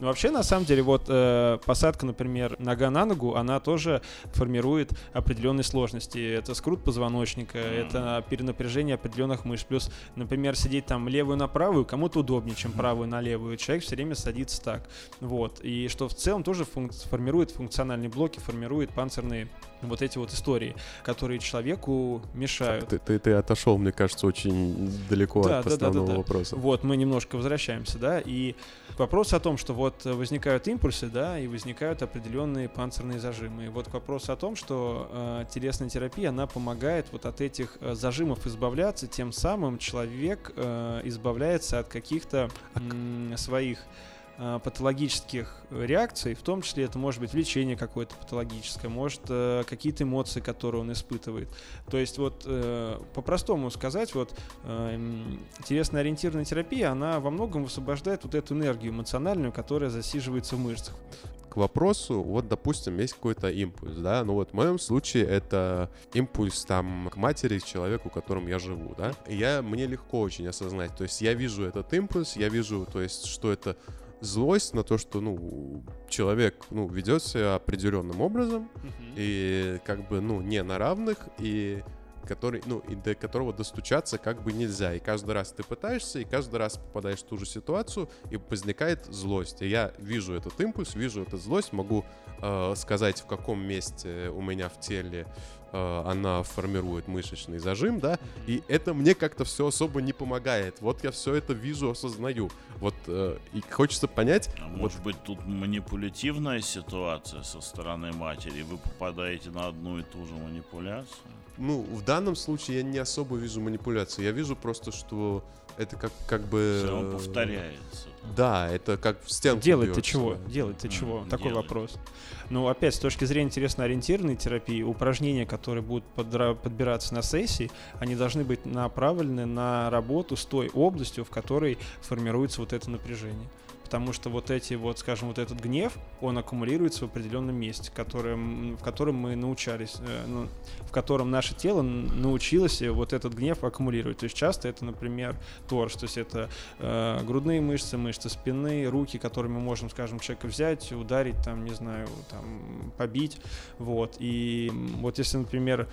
Ну, вообще, на самом деле, вот э, посадка, например, нога на ногу, она тоже формирует определенные сложности. Это скрут позвоночника, это перенапряжение определенных мышц. Плюс, например, сидеть там левую на правую кому-то удобнее, чем правую на левую. Человек все время садится так. Вот. И что в целом тоже функ- формирует функциональные блоки, формирует панцирные вот эти вот истории, которые человеку мешают. Ты, ты, ты отошел, мне кажется, очень далеко Да, от да, да, да, основного да. вопроса. Вот, мы немножко возвращаемся, да, и вопрос о том, что вот э, возникают импульсы, да, и возникают определенные панцирные зажимы. И вот к вопросу о том, что э, телесная терапия, она помогает вот от этих э, зажимов избавляться, тем самым человек э, избавляется от каких-то м, своих э, патологических реакций, в том числе это может быть влечение какое-то патологическое, может э, какие-то эмоции, которые он испытывает. То есть вот э, по-простому сказать, вот э, м, телесно-ориентированная терапия, она во многом высвобождает вот эту энергию эмоциональную, которая засиживается в мышцах. К вопросу, вот, допустим, есть какой-то импульс, да, ну вот в моем случае это импульс там к матери, к человеку, которым я живу, да, я, мне легко очень осознать, то есть я вижу этот импульс, я вижу, то есть, что это злость на то, что, ну, человек, ну, ведет себя определенным образом, и как бы, ну, не на равных, и который, ну, и до которого достучаться как бы нельзя. И каждый раз ты пытаешься, и каждый раз попадаешь в ту же ситуацию, и возникает злость. И я вижу этот импульс, вижу эту злость, могу э, сказать, в каком месте у меня в теле она формирует мышечный зажим, да, и это мне как-то все особо не помогает. Вот я все это вижу, осознаю. Вот э, и хочется понять, А вот может быть, тут манипулятивная ситуация со стороны матери, вы попадаете на одну и ту же манипуляцию? Ну, в данном случае я не особо вижу манипуляции. Я вижу просто, что это как, как бы... Все равно э, повторяется. Да, это как в стенку Делать ты бьёшься. чего? Делать ты М, чего? Такой делать. вопрос. Ну, опять, с точки зрения интересно-ориентированной терапии, упражнения, которые будут подбираться на сессии, они должны быть направлены на работу с той областью, в которой формируется вот это напряжение. Потому что вот эти вот, скажем, вот этот гнев, он аккумулируется в определенном месте, которым, в котором мы научались, э, ну, в котором наше тело научилось вот этот гнев аккумулировать. То есть часто это, например, торс, то есть это э, грудные мышцы, мышцы спины, руки, которыми мы можем, скажем, человека взять, ударить, там, не знаю, там, побить, вот. И вот если, например,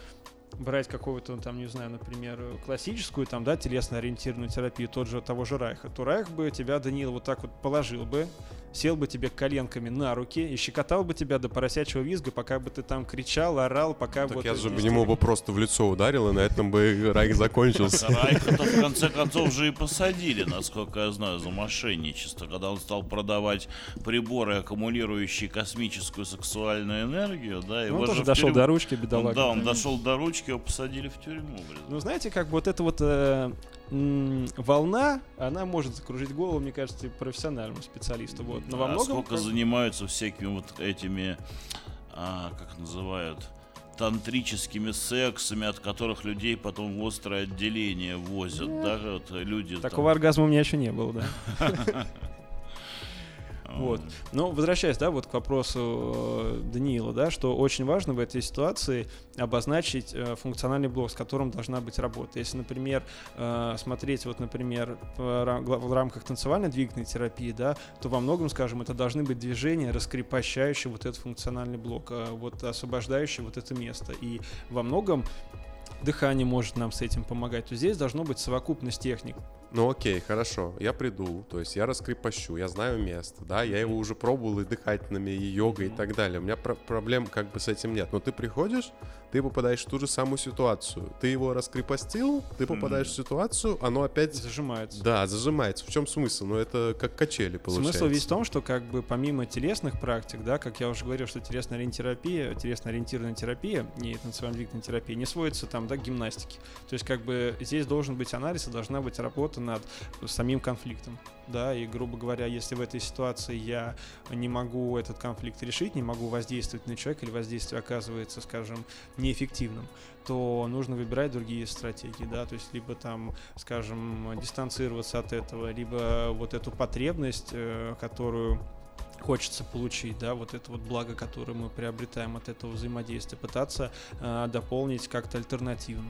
брать какого-то, там, не знаю, например, классическую, там, да, телесно-ориентированную терапию, тот же, того же Райха, то Райх бы тебя, Данил, вот так вот положил бы, сел бы тебе коленками на руки и щекотал бы тебя до поросячьего визга, пока бы ты там кричал, орал, пока Так вот... я бы ему бы просто в лицо ударил, и на этом бы райк закончился. Райха-то в конце концов же и посадили, насколько я знаю, за мошенничество, когда он стал продавать приборы, аккумулирующие космическую сексуальную энергию, да, и Ну, он тоже дошел до ручки, бедолага. Да, он дошел до ручки, его посадили в тюрьму. блин. Ну, знаете, как бы вот эта вот э, м, волна, она может закружить голову, мне кажется, и профессиональному специалисту. Вот. Но во а многом... сколько как- занимаются всякими вот этими, а, как называют, тантрическими сексами, от которых людей потом в острое отделение возят, да, вот люди. там- Такого оргазма у меня еще не было, да. Вот. Но возвращаясь, да, вот к вопросу э, Даниила, да, что очень важно в этой ситуации обозначить э, функциональный блок, с которым должна быть работа. Если, например, э, смотреть вот, например, в рамках танцевальной двигательной терапии, да, то во многом, скажем, это должны быть движения, раскрепощающие вот этот функциональный блок, вот освобождающие вот это место. И во многом дыхание может нам с этим помогать, то здесь должно быть совокупность техник. Ну окей, хорошо, я приду, то есть я раскрепощу, я знаю место, да, я его уже пробовал и дыхательными, и йогой и так далее. У меня про- проблем как бы с этим нет. Но ты приходишь, ты попадаешь в ту же самую ситуацию. Ты его раскрепостил, ты попадаешь mm-hmm. в ситуацию, оно опять... Зажимается. Да, зажимается. В чем смысл? Ну это как качели получается. Смысл весь в том, что как бы помимо телесных практик, да, как я уже говорил, что телесная терапия, телесно-ориентированная терапия и танцевально-двигательная терапия не сводится там, да, к гимнастике. То есть как бы здесь должен быть анализ и должна быть работа над самим конфликтом. Да, и, грубо говоря, если в этой ситуации я не могу этот конфликт решить, не могу воздействовать на человека, или воздействие оказывается, скажем, неэффективным, то нужно выбирать другие стратегии, да, то есть либо там, скажем, дистанцироваться от этого, либо вот эту потребность, э, которую хочется получить, да, вот это вот благо, которое мы приобретаем от этого взаимодействия, пытаться э, дополнить как-то альтернативно.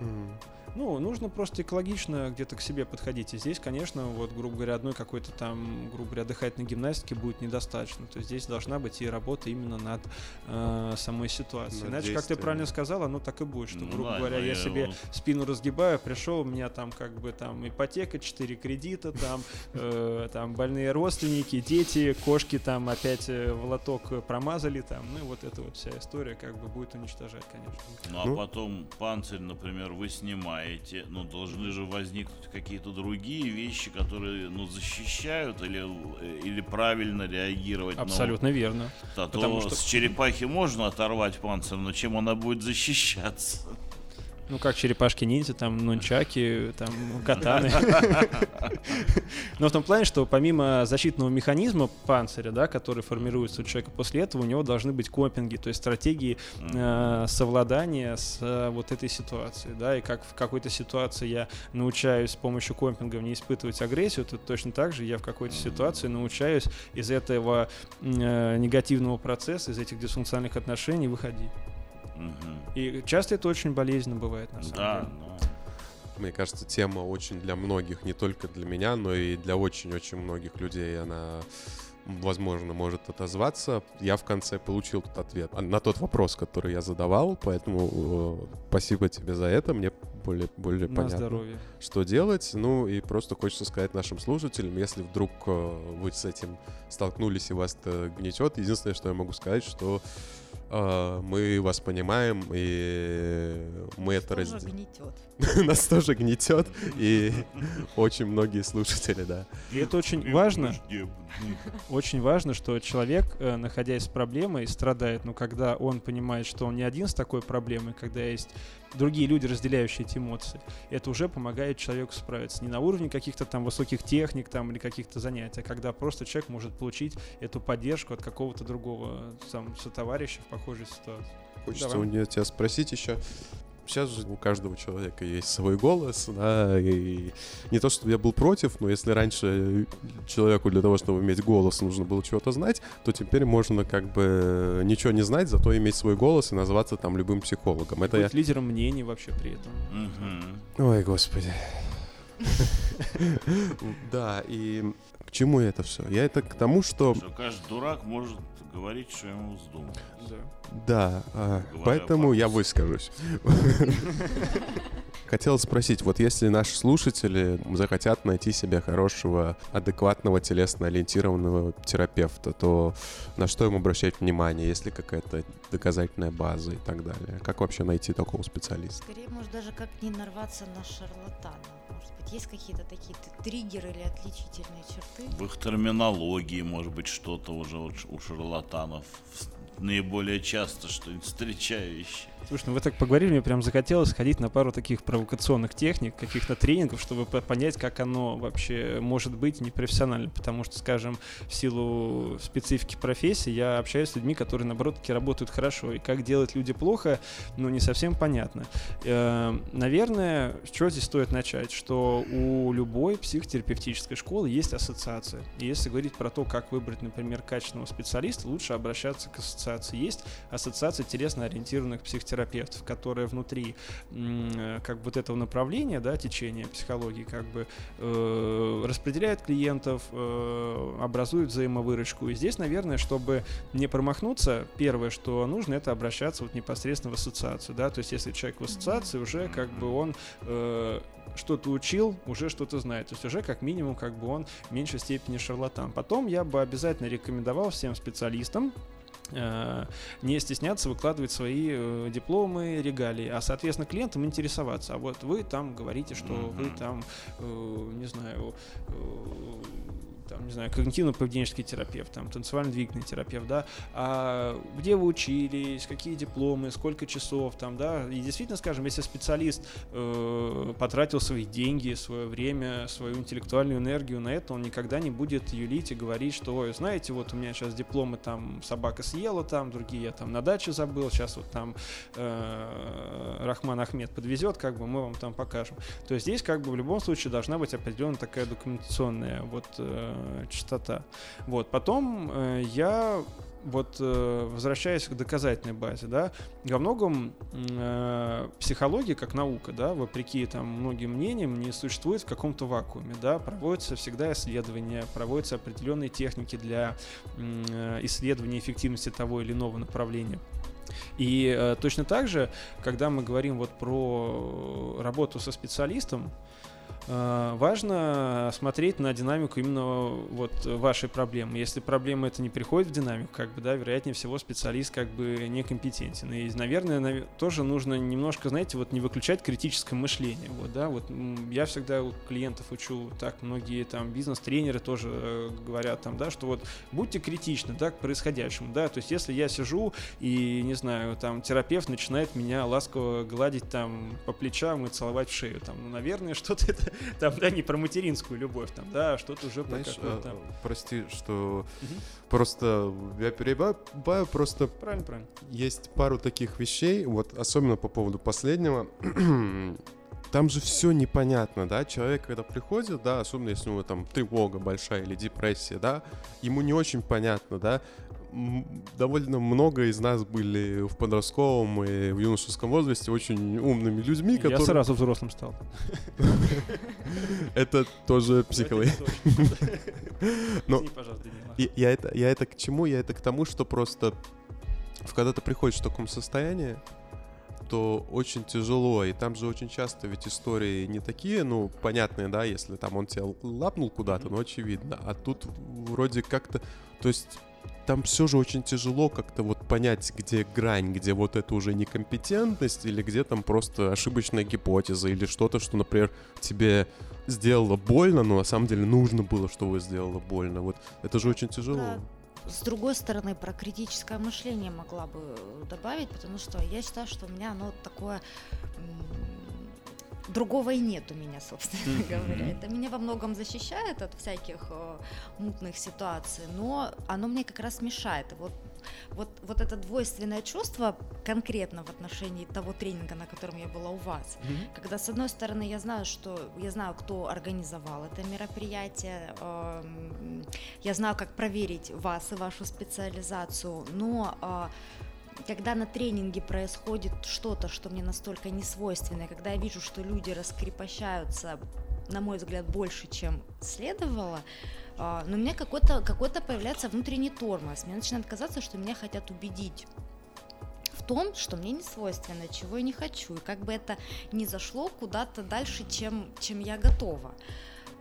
Mm. Ну, нужно просто экологично где-то к себе подходить. И здесь, конечно, вот, грубо говоря, одной какой-то там, грубо говоря, дыхательной гимнастики будет недостаточно. То есть здесь должна быть и работа именно над э, самой ситуацией. Над Иначе, как ты правильно сказал, оно так и будет, что, ну, грубо да, говоря, я, я себе его... спину разгибаю, пришел, у меня там как бы там ипотека, 4 кредита, там, э, там больные родственники, дети, кошки там опять э, в лоток промазали, там, ну и вот эта вот вся история как бы будет уничтожать, конечно. Ну а ну? потом панцирь, например, вы снимаете знаете, ну, должны же возникнуть какие-то другие вещи, которые, ну, защищают или, или правильно реагировать. Абсолютно на... верно. Да, Потому то что... с черепахи можно оторвать панцирь, но чем она будет защищаться? Ну, как черепашки-ниндзя, там, нунчаки, там, катаны. Но в том плане, что помимо защитного механизма панциря, да, который формируется у человека после этого, у него должны быть копинги, то есть стратегии э, совладания с э, вот этой ситуацией, да, и как в какой-то ситуации я научаюсь с помощью копингов не испытывать агрессию, то точно так же я в какой-то ситуации научаюсь из этого э, негативного процесса, из этих дисфункциональных отношений выходить. И часто это очень болезненно бывает, на самом да, деле. Да. Мне кажется, тема очень для многих, не только для меня, но и для очень-очень многих людей она возможно, может отозваться. Я в конце получил тот ответ на тот вопрос, который я задавал, поэтому э, спасибо тебе за это. Мне более, более на понятно, здоровье. что делать. Ну и просто хочется сказать нашим слушателям, если вдруг э, вы с этим столкнулись и вас это гнетет, единственное, что я могу сказать, что а, мы вас понимаем, и мы это разделяем. Нас тоже гнетет, и очень многие слушатели, да. И это очень важно. Очень важно, что человек, э, находясь с проблемой, страдает, но когда он понимает, что он не один с такой проблемой, когда есть другие люди, разделяющие эти эмоции, это уже помогает человеку справиться. Не на уровне каких-то там высоких техник там, или каких-то занятий, а когда просто человек может получить эту поддержку от какого-то другого там, сотоварища в похожей ситуации. Хочется Давай. у нее тебя спросить еще, сейчас же у каждого человека есть свой голос, да, и не то, чтобы я был против, но если раньше человеку для того, чтобы иметь голос, нужно было чего-то знать, то теперь можно как бы ничего не знать, зато иметь свой голос и называться там любым психологом. Это Быть я... лидером мнений вообще при этом. Ой, господи. Да, и к чему это все? Я это к тому, что... Что каждый дурак может говорить, что ему вздумается. Да, а, поэтому я выскажусь. Хотел спросить, вот если наши слушатели захотят найти себе хорошего, адекватного, телесно ориентированного терапевта, то на что им обращать внимание, есть ли какая-то доказательная база и так далее? Как вообще найти такого специалиста? Скорее, может, даже как не нарваться на шарлатана. Может быть, есть какие-то такие триггеры или отличительные черты? В их терминологии, может быть, что-то уже у шарлатанов наиболее часто что-нибудь встречающее. Слушай, ну вы так поговорили, мне прям захотелось сходить на пару таких провокационных техник, каких-то тренингов, чтобы понять, как оно вообще может быть непрофессионально. Потому что, скажем, в силу специфики профессии я общаюсь с людьми, которые, наоборот, таки работают хорошо. И как делать люди плохо, ну, не совсем понятно. Э, наверное, с чего здесь стоит начать? Что у любой психотерапевтической школы есть ассоциация. И если говорить про то, как выбрать, например, качественного специалиста, лучше обращаться к ассоциации. Есть ассоциация телесно-ориентированных психотерапевтов, которая внутри как бы вот этого направления, да, течения психологии, как бы э, распределяет клиентов, э, образует взаимовыручку. И здесь, наверное, чтобы не промахнуться, первое, что нужно, это обращаться вот непосредственно в ассоциацию, да, то есть если человек в ассоциации, уже как бы он э, что-то учил, уже что-то знает. То есть уже как минимум как бы он в меньшей степени шарлатан. Потом я бы обязательно рекомендовал всем специалистам, Э, не стесняться выкладывать свои э, дипломы, регалии, а, соответственно, клиентам интересоваться. А вот вы там говорите, что mm-hmm. вы там, э, не знаю, там, не знаю, когнитивно-поведенческий терапевт, там, танцевально-двигательный терапевт, да, а где вы учились, какие дипломы, сколько часов, там, да, и действительно, скажем, если специалист э, потратил свои деньги, свое время, свою интеллектуальную энергию на это, он никогда не будет юлить и говорить, что, ой, знаете, вот у меня сейчас дипломы, там, собака съела, там, другие я там на даче забыл, сейчас вот там э, Рахман Ахмед подвезет, как бы мы вам там покажем. То есть здесь, как бы, в любом случае должна быть определенная такая документационная вот э, частота. Вот, потом э, я вот э, возвращаясь к доказательной базе, да, во многом э, психология как наука, да, вопреки там многим мнениям, не существует в каком-то вакууме, да, проводятся всегда исследования, проводятся определенные техники для э, исследования эффективности того или иного направления. И э, точно так же, когда мы говорим вот про работу со специалистом, Э, важно смотреть на динамику именно вот вашей проблемы. Если проблема это не приходит в динамику, как бы, да, вероятнее всего специалист как бы некомпетентен. И, наверное, тоже нужно немножко, знаете, вот не выключать критическое мышление. Вот, да, вот я всегда у клиентов учу, так многие там бизнес-тренеры тоже э, говорят там, да, что вот будьте критичны, да, к происходящему, да, то есть если я сижу и, не знаю, там терапевт начинает меня ласково гладить там по плечам и целовать в шею, там, ну, наверное, что-то это там, да, не про материнскую любовь, там, да, а что-то уже Знаешь, про какую-то... А, прости, что угу. просто я перебиваю, просто... Правильно, правильно. Есть пару таких вещей, вот особенно по поводу последнего, там же все непонятно, да, человек, когда приходит, да, особенно если у него там тревога большая или депрессия, да, ему не очень понятно, да, довольно много из нас были в подростковом и в юношеском возрасте очень умными людьми, которые... Я сразу взрослым стал. Это тоже психология. Но я это, я это к чему? Я это к тому, что просто когда ты приходишь в таком состоянии, то очень тяжело, и там же очень часто ведь истории не такие, ну, понятные, да, если там он тебя лапнул куда-то, ну, очевидно, а тут вроде как-то, то есть там все же очень тяжело как-то вот понять, где грань, где вот это уже некомпетентность, или где там просто ошибочная гипотеза, или что-то, что, например, тебе сделало больно, но на самом деле нужно было, чтобы сделало больно. Вот это же очень тяжело. С другой стороны, про критическое мышление могла бы добавить, потому что я считаю, что у меня оно такое другого и нет у меня, собственно говоря. Это меня во многом защищает от всяких э, мутных ситуаций, но оно мне как раз мешает. вот, вот, вот это двойственное чувство конкретно в отношении того тренинга, на котором я была у вас, mm-hmm. когда с одной стороны я знаю, что я знаю, кто организовал это мероприятие, э, я знаю, как проверить вас и вашу специализацию, но э, когда на тренинге происходит что-то, что мне настолько не свойственно, когда я вижу, что люди раскрепощаются, на мой взгляд, больше, чем следовало, а, но у меня какой-то какой появляется внутренний тормоз. Мне начинает казаться, что меня хотят убедить в том, что мне не свойственно, чего я не хочу, и как бы это не зашло куда-то дальше, чем, чем я готова.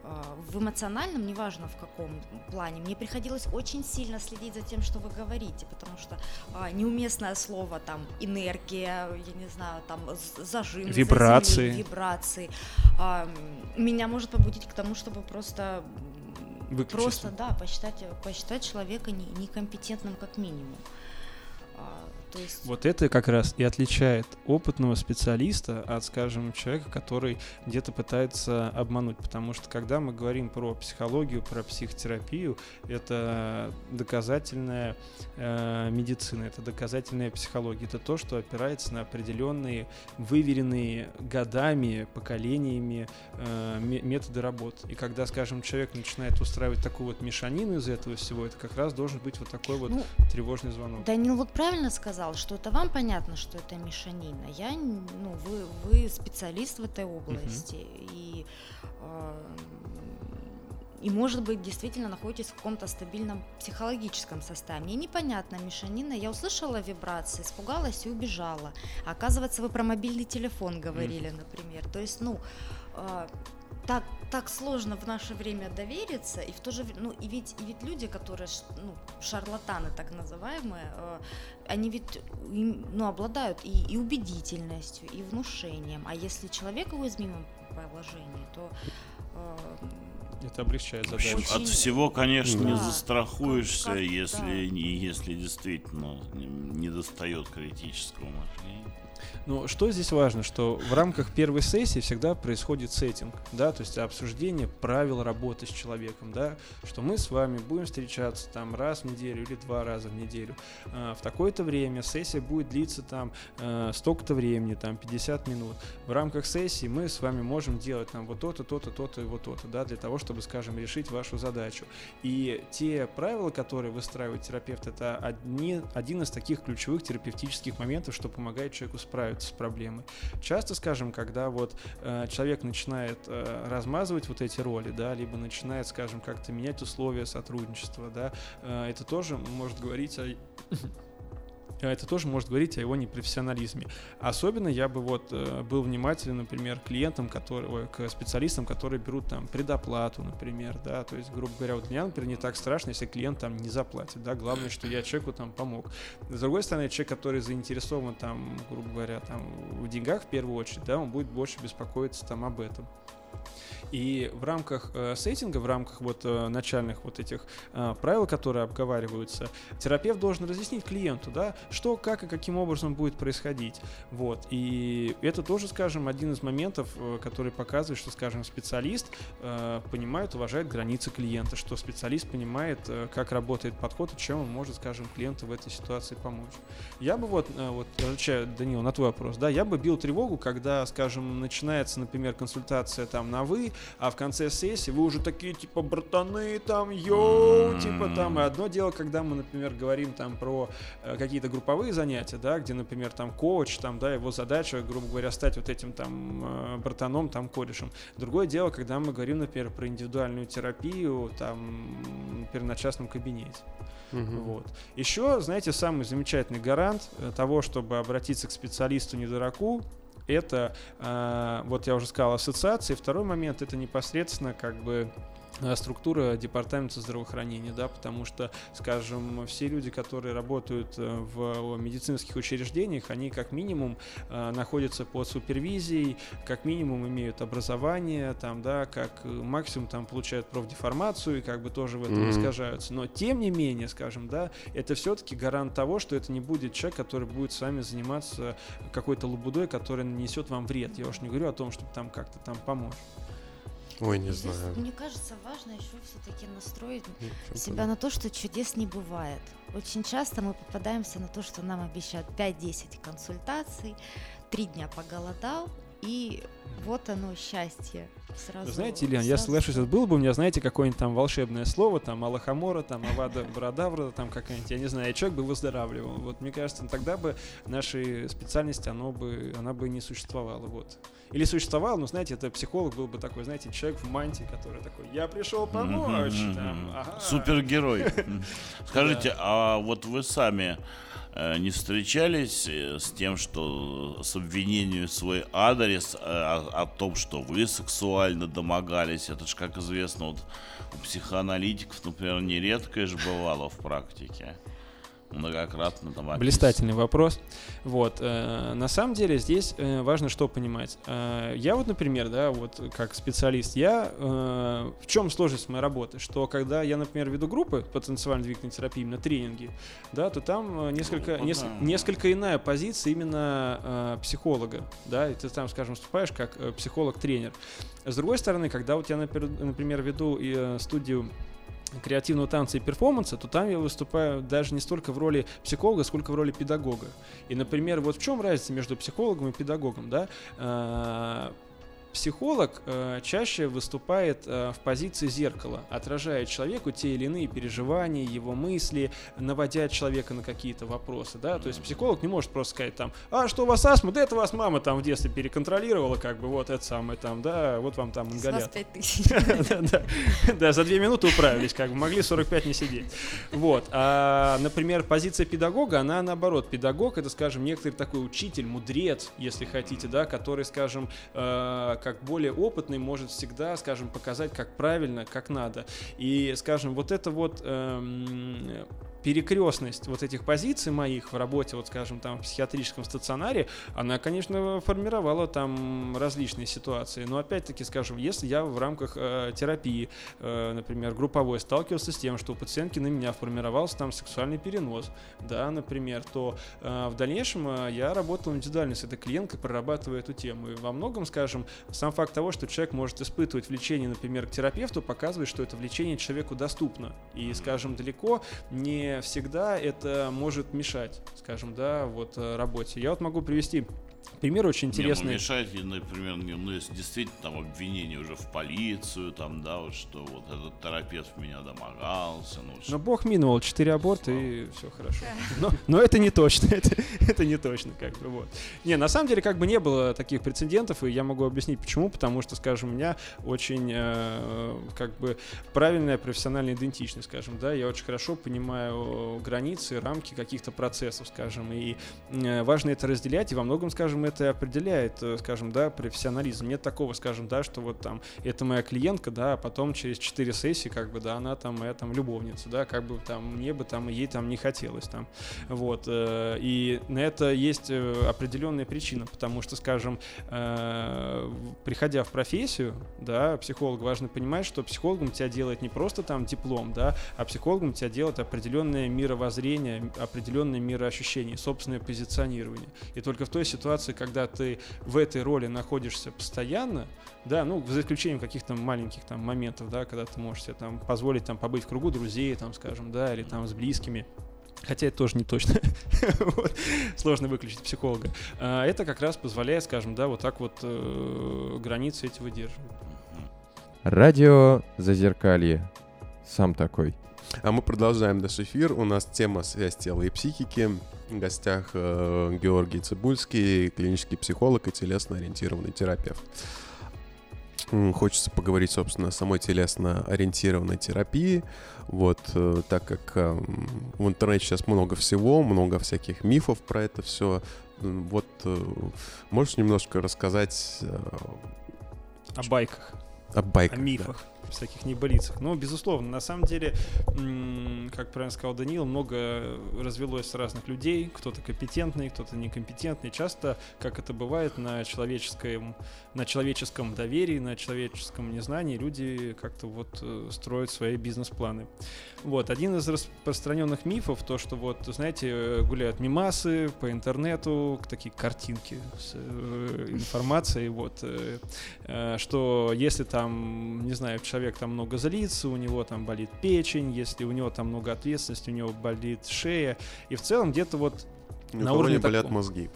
А, в эмоциональном, неважно в каком плане, мне приходилось очень сильно следить за тем, что вы говорите, потому что а, неуместное слово там энергия, я не знаю, там зажим, вибрации, вибрации а, меня может побудить к тому, чтобы просто Выключиться. просто да посчитать посчитать человека не, некомпетентным как минимум. То есть... Вот это как раз и отличает опытного специалиста от, скажем, человека, который где-то пытается обмануть. Потому что когда мы говорим про психологию, про психотерапию, это доказательная э, медицина, это доказательная психология. Это то, что опирается на определенные, выверенные годами, поколениями э, методы работы. И когда, скажем, человек начинает устраивать такую вот мешанину из этого всего, это как раз должен быть вот такой вот ну, тревожный звонок. Данил вот правильно сказал, что это вам понятно, что это мешанина. Я, ну, вы, вы специалист в этой области, uh-huh. и э, и, может быть, действительно находитесь в каком-то стабильном психологическом состоянии. Мне непонятно, мешанина. Я услышала вибрации, испугалась и убежала. А оказывается, вы про мобильный телефон говорили, mm. например. То есть, ну, э, так, так сложно в наше время довериться, и в то же время, ну, и ведь, и ведь люди, которые, ну, шарлатаны так называемые, э, они ведь, ну, обладают и, и убедительностью, и внушением, а если человек в уязвимом положении, то э, это облегчает задачу. Очень... От всего, конечно, да. не застрахуешься, как, как, если, да. если действительно не достает критического мышления. Но что здесь важно, что в рамках первой сессии всегда происходит сеттинг, да, то есть обсуждение правил работы с человеком, да, что мы с вами будем встречаться там раз в неделю или два раза в неделю. А, в такое-то время сессия будет длиться там а, столько-то времени, там 50 минут. В рамках сессии мы с вами можем делать там вот то-то, то-то, то-то и вот то-то, да, для того, чтобы, скажем, решить вашу задачу. И те правила, которые выстраивает терапевт, это одни, один из таких ключевых терапевтических моментов, что помогает человеку справиться с проблемой. Часто, скажем, когда вот э, человек начинает э, размазывать вот эти роли, да, либо начинает, скажем, как-то менять условия сотрудничества, да, э, это тоже может говорить о это тоже может говорить о его непрофессионализме. Особенно я бы вот э, был внимателен, например, клиентам, которые, к специалистам, которые берут там предоплату, например, да, то есть, грубо говоря, вот меня, например, не так страшно, если клиент там не заплатит, да, главное, что я человеку там помог. С другой стороны, человек, который заинтересован там, грубо говоря, там в деньгах в первую очередь, да, он будет больше беспокоиться там об этом. И в рамках э, сеттинга, в рамках вот э, начальных вот этих э, правил, которые обговариваются, терапевт должен разъяснить клиенту, да, что, как и каким образом будет происходить. Вот. И это тоже, скажем, один из моментов, э, который показывает, что, скажем, специалист э, понимает, уважает границы клиента, что специалист понимает, э, как работает подход и чем он может, скажем, клиенту в этой ситуации помочь. Я бы вот, э, вот отвечая, Данил, на твой вопрос, да, я бы бил тревогу, когда, скажем, начинается, например, консультация там на вы, а в конце сессии вы уже такие, типа, братаны, там, йоу, типа, там, и одно дело, когда мы, например, говорим там про э, какие-то групповые занятия, да, где, например, там, коуч, там, да, его задача, грубо говоря, стать вот этим, там, э, братаном, там, корешем. Другое дело, когда мы говорим, например, про индивидуальную терапию, там, например, на частном кабинете. Угу. Вот. Еще, знаете, самый замечательный гарант э, того, чтобы обратиться к специалисту не дураку, это, э, вот я уже сказал, ассоциации. Второй момент это непосредственно как бы структура департамента здравоохранения, да, потому что, скажем, все люди, которые работают э, в медицинских учреждениях, они как минимум э, находятся под супервизией, как минимум имеют образование, там, да, как максимум там получают профдеформацию и как бы тоже в этом mm-hmm. искажаются. Но тем не менее, скажем, да, это все-таки гарант того, что это не будет человек, который будет с вами заниматься какой-то лабудой, который нанесет вам вред. Я уж не говорю о том, чтобы там как-то там помочь. Ой, не Здесь, знаю. Мне кажется, важно еще все-таки настроить ну, себя на то, что чудес не бывает. Очень часто мы попадаемся на то, что нам обещают 5-10 консультаций, три дня поголодал, и вот оно счастье. Сразу, знаете, Илья, я слышусь, было бы у меня, знаете, какое-нибудь там волшебное слово, там Аллахамора, там Авада Брадавра, там какая-нибудь, я не знаю, человек бы выздоравливал. Вот мне кажется, тогда бы нашей специальности, оно бы, она бы не существовала. Вот. Или существовал, но, знаете, это психолог был бы такой, знаете, человек в мантии, который такой, я пришел помочь. Там, ага. Супергерой. Скажите, а вот вы сами не встречались э, с тем, что с обвинением в свой адрес э, о, о том, что вы сексуально домогались? Это же, как известно, вот у психоаналитиков, например, нередко же бывало в практике. Многократно описан. Блистательный вопрос. Вот. э, на самом деле здесь э, важно что понимать. Э, я вот, например, да, вот как специалист, я э, в чем сложность моей работы? Что когда я, например, веду группы по танцевальной двигательной терапии, именно тренинги, да, то там э, несколько, Группа, нес- несколько иная позиция именно э, психолога, да, и ты там, скажем, выступаешь как э, психолог-тренер. С другой стороны, когда вот я, например, например, веду и, э, студию креативного танца и перформанса, то там я выступаю даже не столько в роли психолога, сколько в роли педагога. И, например, вот в чем разница между психологом и педагогом, да? Психолог э, чаще выступает э, в позиции зеркала, отражая человеку те или иные переживания, его мысли, наводя человека на какие-то вопросы, да, то есть психолог не может просто сказать там, а что у вас астма, да это вас мама там в детстве переконтролировала, как бы вот это самое там, да, вот вам там С вас ингалятор. 5 тысяч. Да, да. Да, за две минуты управились, как бы могли 45 не сидеть. Вот. А, например, позиция педагога, она наоборот. Педагог это, скажем, некоторый такой учитель, мудрец, если хотите, да, который, скажем, э, как более опытный может всегда, скажем, показать, как правильно, как надо. И, скажем, вот это вот эм, перекрестность вот этих позиций моих в работе, вот скажем, там в психиатрическом стационаре, она, конечно, формировала там различные ситуации. Но опять-таки, скажем, если я в рамках э, терапии, э, например, групповой, сталкивался с тем, что у пациентки на меня формировался там сексуальный перенос, да, например, то э, в дальнейшем э, я работал индивидуально с этой клиенткой, прорабатывая эту тему. И во многом, скажем, сам факт того, что человек может испытывать влечение, например, к терапевту, показывает, что это влечение человеку доступно. И, скажем, далеко не всегда это может мешать, скажем, да, вот э, работе. Я вот могу привести пример очень Не, ну, интересный. и, например, не- ну, если действительно там обвинение уже в полицию, там, да, вот что вот этот терапевт в меня домогался, ну, Но бог миновал 4 аборта и все хорошо. Но, но это не точно, это, это не точно, как бы вот. Не, на самом деле, как бы не было таких прецедентов, и я могу объяснить почему, потому что, скажем, у меня очень, э, как бы, правильная профессиональная идентичность, скажем, да, я очень хорошо понимаю границы, рамки каких-то процессов, скажем, и э, важно это разделять, и во многом, скажем, это определяет, э, скажем, да, профессионализм. Нет такого, скажем, да, что вот там, это моя клиентка, да, а потом через 4 сессии, как бы, да, она там моя там любовница, да, как бы там мне бы там ей там не хотелось там, вот, э, и на это есть э, определенная причина, потому что, скажем, приходя в профессию, да, психолог, важно понимать, что психологом тебя делает не просто там диплом, да, а психологом тебя делает определенное мировоззрение, определенное мироощущение, собственное позиционирование. И только в той ситуации, когда ты в этой роли находишься постоянно, да, ну, за исключением каких-то маленьких там моментов, да, когда ты можешь себе там позволить там побыть в кругу друзей, там, скажем, да, или там с близкими, Хотя это тоже не точно. Вот. Сложно выключить психолога. А, Это как раз позволяет, скажем, да, вот так вот э, границы эти выдерживать. Радио Зазеркалье. Сам такой. А мы продолжаем наш эфир. У нас тема «Связь тела и психики». В гостях э, Георгий Цибульский, клинический психолог и телесно-ориентированный терапевт. Хочется поговорить, собственно, о самой телесно-ориентированной терапии. Вот, э, так как э, в интернете сейчас много всего, много всяких мифов про это все. Вот, можешь немножко рассказать О байках, о байках? о да? Всяких небылицах. Ну, безусловно, на самом деле, как правильно сказал Даниил, много развелось разных людей. Кто-то компетентный, кто-то некомпетентный. Часто, как это бывает, на человеческом, на человеческом доверии, на человеческом незнании люди как-то вот э, строят свои бизнес-планы. Вот, один из распространенных мифов, то, что вот, знаете, гуляют мимасы по интернету, такие картинки с э, информацией, вот, э, что если там, не знаю, человек там много злится, у него там болит печень, если у него там много ответственности, у него болит шея, и в целом где-то вот На уровне не болят таком. мозги.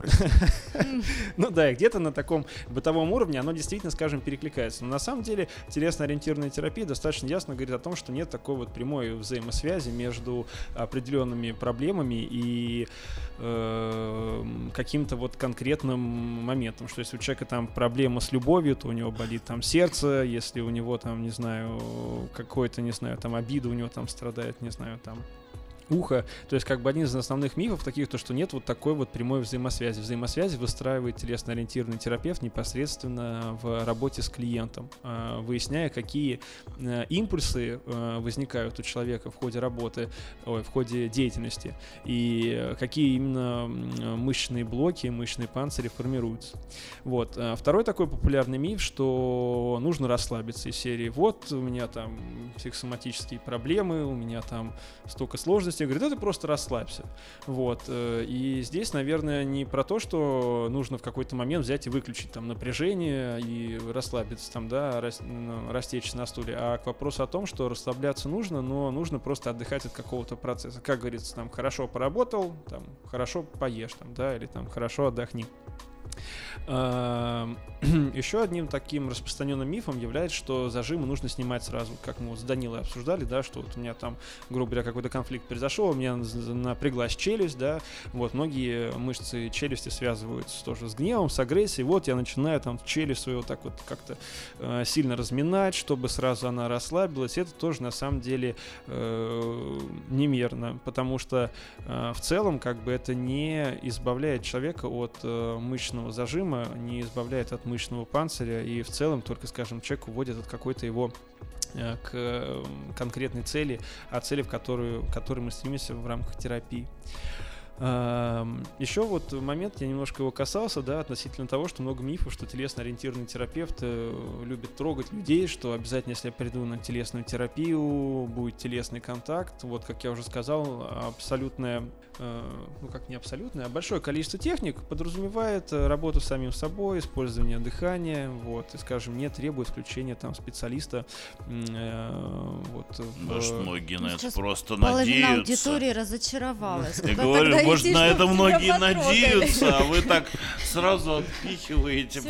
ну да, и где-то на таком бытовом уровне оно действительно, скажем, перекликается. Но на самом деле телесно-ориентированная терапия достаточно ясно говорит о том, что нет такой вот прямой взаимосвязи между определенными проблемами и э, каким-то вот конкретным моментом. Что если у человека там проблема с любовью, то у него болит там сердце, если у него там, не знаю, какой-то, не знаю, там обида у него там страдает, не знаю, там ухо. То есть как бы один из основных мифов таких, то что нет вот такой вот прямой взаимосвязи. Взаимосвязи выстраивает телесно-ориентированный терапевт непосредственно в работе с клиентом, э, выясняя, какие э, импульсы э, возникают у человека в ходе работы, ой, в ходе деятельности и какие именно мышечные блоки, мышечные панцири формируются. Вот. Второй такой популярный миф, что нужно расслабиться из серии. Вот у меня там психосоматические проблемы, у меня там столько сложностей, тебе говорит, да ты просто расслабься. Вот. Э, и здесь, наверное, не про то, что нужно в какой-то момент взять и выключить там напряжение и расслабиться там, да, ну, растечься на стуле, а к вопросу о том, что расслабляться нужно, но нужно просто отдыхать от какого-то процесса. Как говорится, там, хорошо поработал, там, хорошо поешь, там, да, или там, хорошо отдохни. Еще одним таким распространенным мифом является, что зажимы нужно снимать сразу, как мы вот с Данилой обсуждали, да, что вот у меня там, грубо говоря, какой-то конфликт произошел, у меня напряглась челюсть, да, вот многие мышцы челюсти связываются тоже с гневом, с агрессией, вот я начинаю там челюсть свою так вот как-то э, сильно разминать, чтобы сразу она расслабилась, это тоже на самом деле э, немерно, потому что э, в целом как бы это не избавляет человека от э, мышечного зажима, не избавляет от мышечного панциря и в целом только, скажем, человек уводит от какой-то его э, к конкретной цели, а цели, в которую, к которой мы стремимся в рамках терапии. Еще вот момент, я немножко его касался, да, относительно того, что много мифов, что телесно-ориентированный терапевт э, любит трогать людей, что обязательно, если я приду на телесную терапию, будет телесный контакт. Вот, как я уже сказал, абсолютная ну как не абсолютное, а большое количество техник подразумевает э, работу с самим собой, использование дыхания, вот, и, скажем, не требует включения там специалиста. Э, вот, может, многие на это просто половина надеются. аудитории разочаровалась. Я говорю, может, на это многие надеются, а вы так сразу отпихиваете.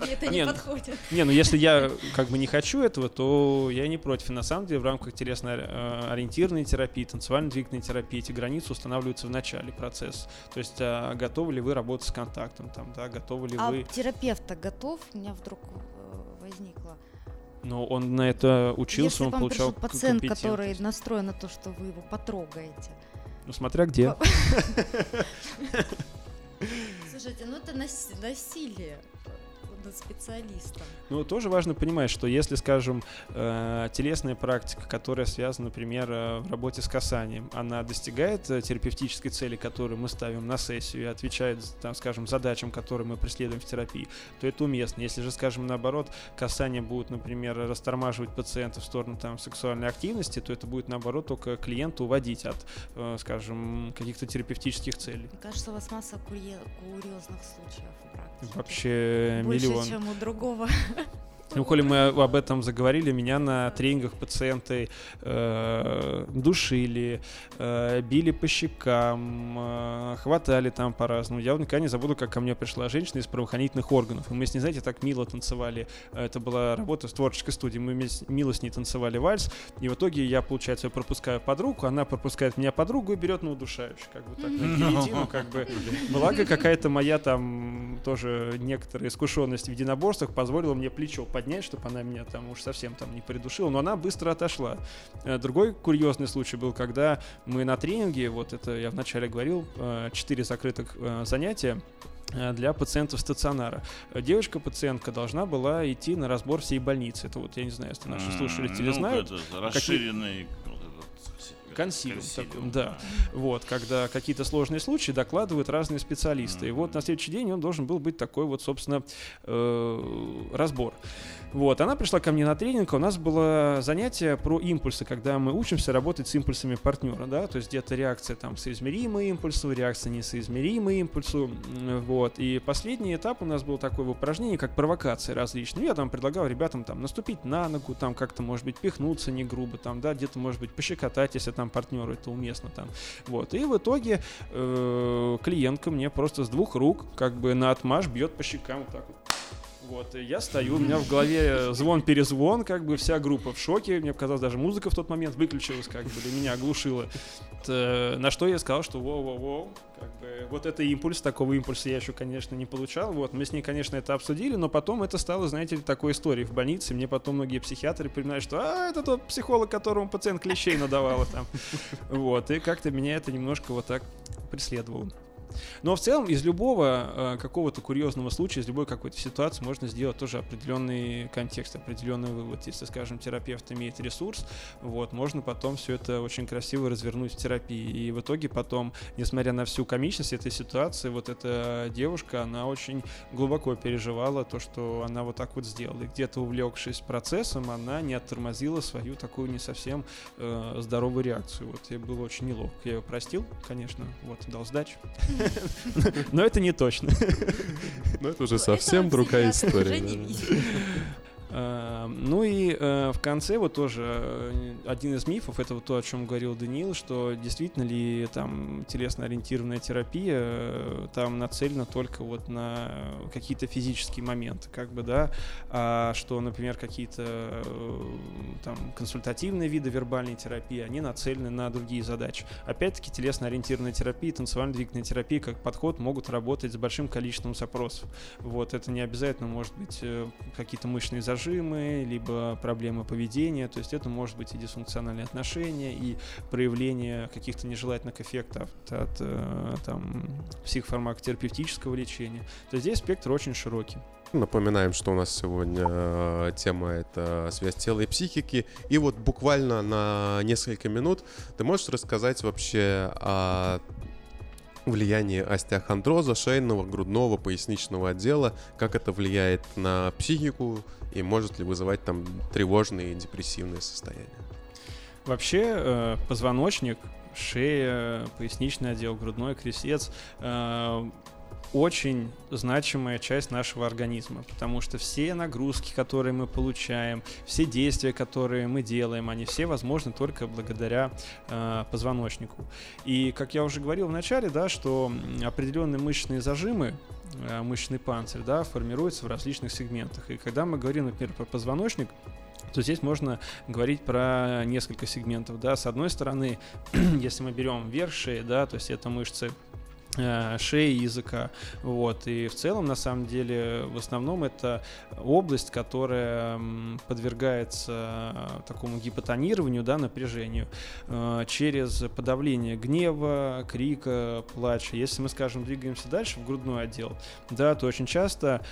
Это не подходит. Не, ну если я как бы не хочу этого, то я не против. И на самом деле в рамках телесно-ориентированной терапии, танцевально-двигательной терапии эти границы устанавливаются устанавливается в начале процесса. То есть а, готовы ли вы работать с контактом, там, да, готовы ли а вы... терапевт-то готов? У меня вдруг э, возникло. Но он на это учился, Если он вам получал пациент, который настроен на то, что вы его потрогаете. Ну, смотря где. Слушайте, ну это насилие над специалистом. Ну, тоже важно понимать, что если, скажем, э, телесная практика, которая связана, например, э, в работе с касанием, она достигает э, терапевтической цели, которую мы ставим на сессию и отвечает, там, скажем, задачам, которые мы преследуем в терапии, то это уместно. Если же, скажем, наоборот, касание будет, например, растормаживать пациента в сторону там, сексуальной активности, то это будет, наоборот, только клиента уводить от, скажем, каких-то терапевтических целей. Мне кажется, у вас масса курьезных случаев в практике. Вообще Больше, миллион. чем у другого. Ну, коли мы об этом заговорили, меня на тренингах пациенты э, душили, э, били по щекам, э, хватали там по-разному. Я никогда не забуду, как ко мне пришла женщина из правоохранительных органов. И мы с ней, знаете, так мило танцевали. Это была работа в творческой студии. Мы мило с ней танцевали вальс. И в итоге я, получается, пропускаю подругу, она пропускает меня подругу и берет на удушающий. Как бы так, на гильотину, как бы. Благо, какая-то моя там тоже некоторая искушенность в единоборствах позволила мне плечо поднять, чтобы она меня там уж совсем там не придушила, но она быстро отошла. Э, другой курьезный случай был, когда мы на тренинге, вот это я вначале говорил, э, четыре закрытых э, занятия, для пациентов стационара. Девочка-пациентка должна была идти на разбор всей больницы. Это вот, я не знаю, если наши слушатели ну, знают. Это расширенный консилиум, консилиум так, да. Вот, когда какие-то сложные случаи докладывают разные специалисты. Mm-hmm. И вот на следующий день он должен был быть такой вот, собственно, э, разбор. Вот, она пришла ко мне на тренинг, у нас было занятие про импульсы, когда мы учимся работать с импульсами партнера, да, то есть где-то реакция там соизмеримая импульсу, реакция несоизмеримая импульсу, вот. И последний этап у нас был такое в упражнении, как провокации различные. Я там предлагал ребятам там наступить на ногу, там как-то, может быть, пихнуться не грубо, там, да, где-то, может быть, пощекотать, если там партнеру это уместно там. Вот. И в итоге э, клиентка мне просто с двух рук как бы на отмаш бьет по щекам вот так вот Вот, и я стою, у меня в голове звон-перезвон, как бы вся группа в шоке. Мне показалось, даже музыка в тот момент выключилась, как бы, для меня оглушила. Это, на что я сказал, что воу-воу-воу, как бы, вот это импульс, такого импульса я еще, конечно, не получал. Вот, мы с ней, конечно, это обсудили, но потом это стало, знаете такой историей в больнице. Мне потом многие психиатры признали, что а, это тот психолог, которому пациент клещей надавала там. Вот, и как-то меня это немножко вот так преследовало. Но в целом из любого э, какого-то курьезного случая, из любой какой-то ситуации можно сделать тоже определенный контекст, определенный вывод. Если, скажем, терапевт имеет ресурс, вот, можно потом все это очень красиво развернуть в терапии. И в итоге потом, несмотря на всю комичность этой ситуации, вот эта девушка, она очень глубоко переживала то, что она вот так вот сделала. И где-то увлекшись процессом, она не оттормозила свою такую не совсем э, здоровую реакцию. Вот я был очень неловко. Я ее простил, конечно, вот, дал сдачу. Но это не точно. Но это уже совсем другая история. Эм, ну и э, в конце вот тоже э, один из мифов, это вот то, о чем говорил Даниил, что действительно ли там телесно-ориентированная терапия э, там нацелена только вот на какие-то физические моменты, как бы, да, а что, например, какие-то там консультативные виды вербальной терапии, они нацелены на другие задачи. Опять-таки телесно-ориентированная терапия, танцевально-двигательная терапия как подход могут работать с большим количеством запросов. Вот, это не обязательно может быть какие-то мышечные зажимы, зажимы, либо проблемы поведения. То есть это может быть и дисфункциональные отношения, и проявление каких-то нежелательных эффектов от, э, там, психофармакотерапевтического лечения. То есть здесь спектр очень широкий. Напоминаем, что у нас сегодня э, тема это связь тела и психики. И вот буквально на несколько минут ты можешь рассказать вообще о влияние остеохондроза шейного, грудного, поясничного отдела, как это влияет на психику и может ли вызывать там тревожные и депрессивные состояния. Вообще э, позвоночник, шея, поясничный отдел, грудной крестец э, очень значимая часть нашего организма, потому что все нагрузки, которые мы получаем, все действия, которые мы делаем, они все возможны только благодаря э, позвоночнику. И как я уже говорил в начале, да, что определенные мышечные зажимы, мышечный панцирь, да, формируются в различных сегментах. И когда мы говорим, например, про позвоночник, то здесь можно говорить про несколько сегментов. Да. С одной стороны, если мы берем верх шеи, да, то есть это мышцы Э, шеи языка. Вот. И в целом, на самом деле, в основном это область, которая подвергается э, такому гипотонированию, да, напряжению э, через подавление гнева, крика, плача. Если мы, скажем, двигаемся дальше в грудной отдел, да, то очень часто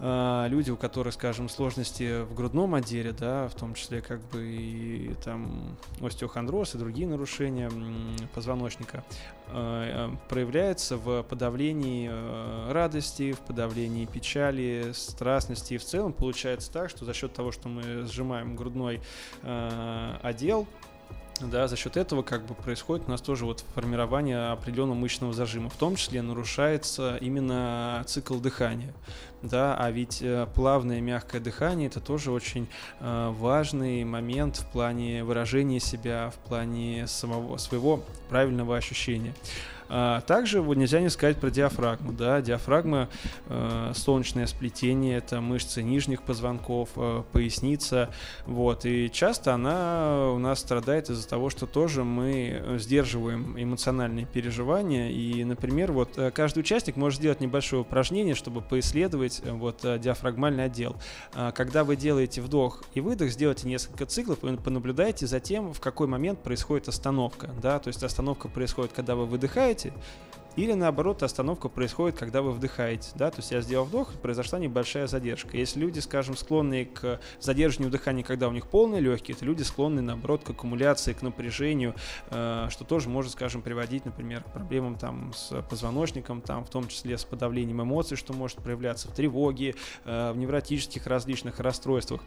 люди, у которых, скажем, сложности в грудном отделе, да, в том числе как бы и там остеохондроз и другие нарушения позвоночника, а, проявляется в подавлении а, радости, в подавлении печали, страстности. И в целом получается так, что за счет того, что мы сжимаем грудной отдел, да, за счет этого как бы происходит у нас тоже вот формирование определенного мышечного зажима. В том числе нарушается именно цикл дыхания. Да, а ведь э, плавное мягкое дыхание это тоже очень э, важный момент в плане выражения себя, в плане самого своего правильного ощущения. А, также вот нельзя не сказать про диафрагму. Да? Диафрагма, э, солнечное сплетение, это мышцы нижних позвонков, э, поясница. Вот. И часто она у нас страдает из-за того, что тоже мы сдерживаем эмоциональные переживания. И, например, вот э, каждый участник может сделать небольшое упражнение, чтобы поисследовать э, вот, э, диафрагмальный отдел. А, когда вы делаете вдох и выдох, сделайте несколько циклов, и понаблюдайте за тем, в какой момент происходит остановка. Да? То есть остановка происходит, когда вы выдыхаете, вдыхаете, или наоборот, остановка происходит, когда вы вдыхаете. Да? То есть я сделал вдох, произошла небольшая задержка. Если люди, скажем, склонны к задержанию дыхания, когда у них полные легкие, это люди склонны, наоборот, к аккумуляции, к напряжению, э, что тоже может, скажем, приводить, например, к проблемам там, с позвоночником, там, в том числе с подавлением эмоций, что может проявляться в тревоге, э, в невротических различных расстройствах.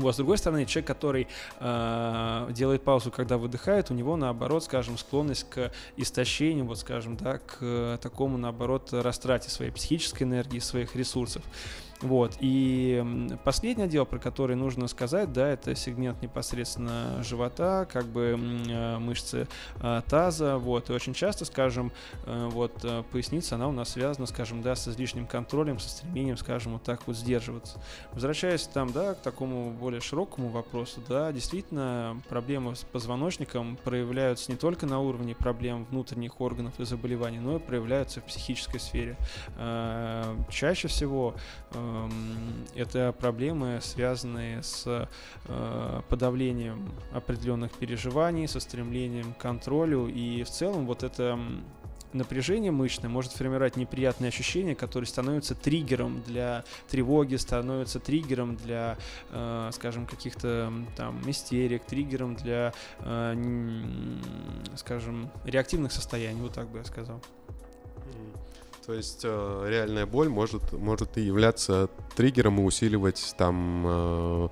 Вот, с другой стороны, человек, который э, делает паузу, когда выдыхает, у него, наоборот, скажем, склонность к истощению, вот, скажем, да, к такому, наоборот, растрате своей психической энергии, своих ресурсов. Вот. И последнее дело, про которое нужно сказать, да, это сегмент непосредственно живота, как бы э, мышцы э, таза, вот. И очень часто, скажем, э, вот поясница, она у нас связана, скажем, да, с излишним контролем, со стремлением, скажем, вот так вот сдерживаться. Возвращаясь там, да, к такому более широкому вопросу, да, действительно, проблемы с позвоночником проявляются не только на уровне проблем внутренних органов и заболеваний, но и проявляются в психической сфере. Чаще всего это проблемы, связанные с э, подавлением определенных переживаний, со стремлением к контролю. И в целом вот это напряжение мышечное может формировать неприятные ощущения, которые становятся триггером для тревоги, становятся триггером для, э, скажем, каких-то там истерик, триггером для, э, скажем, реактивных состояний, вот так бы я сказал. То есть э, реальная боль может, может и являться триггером и усиливать там э,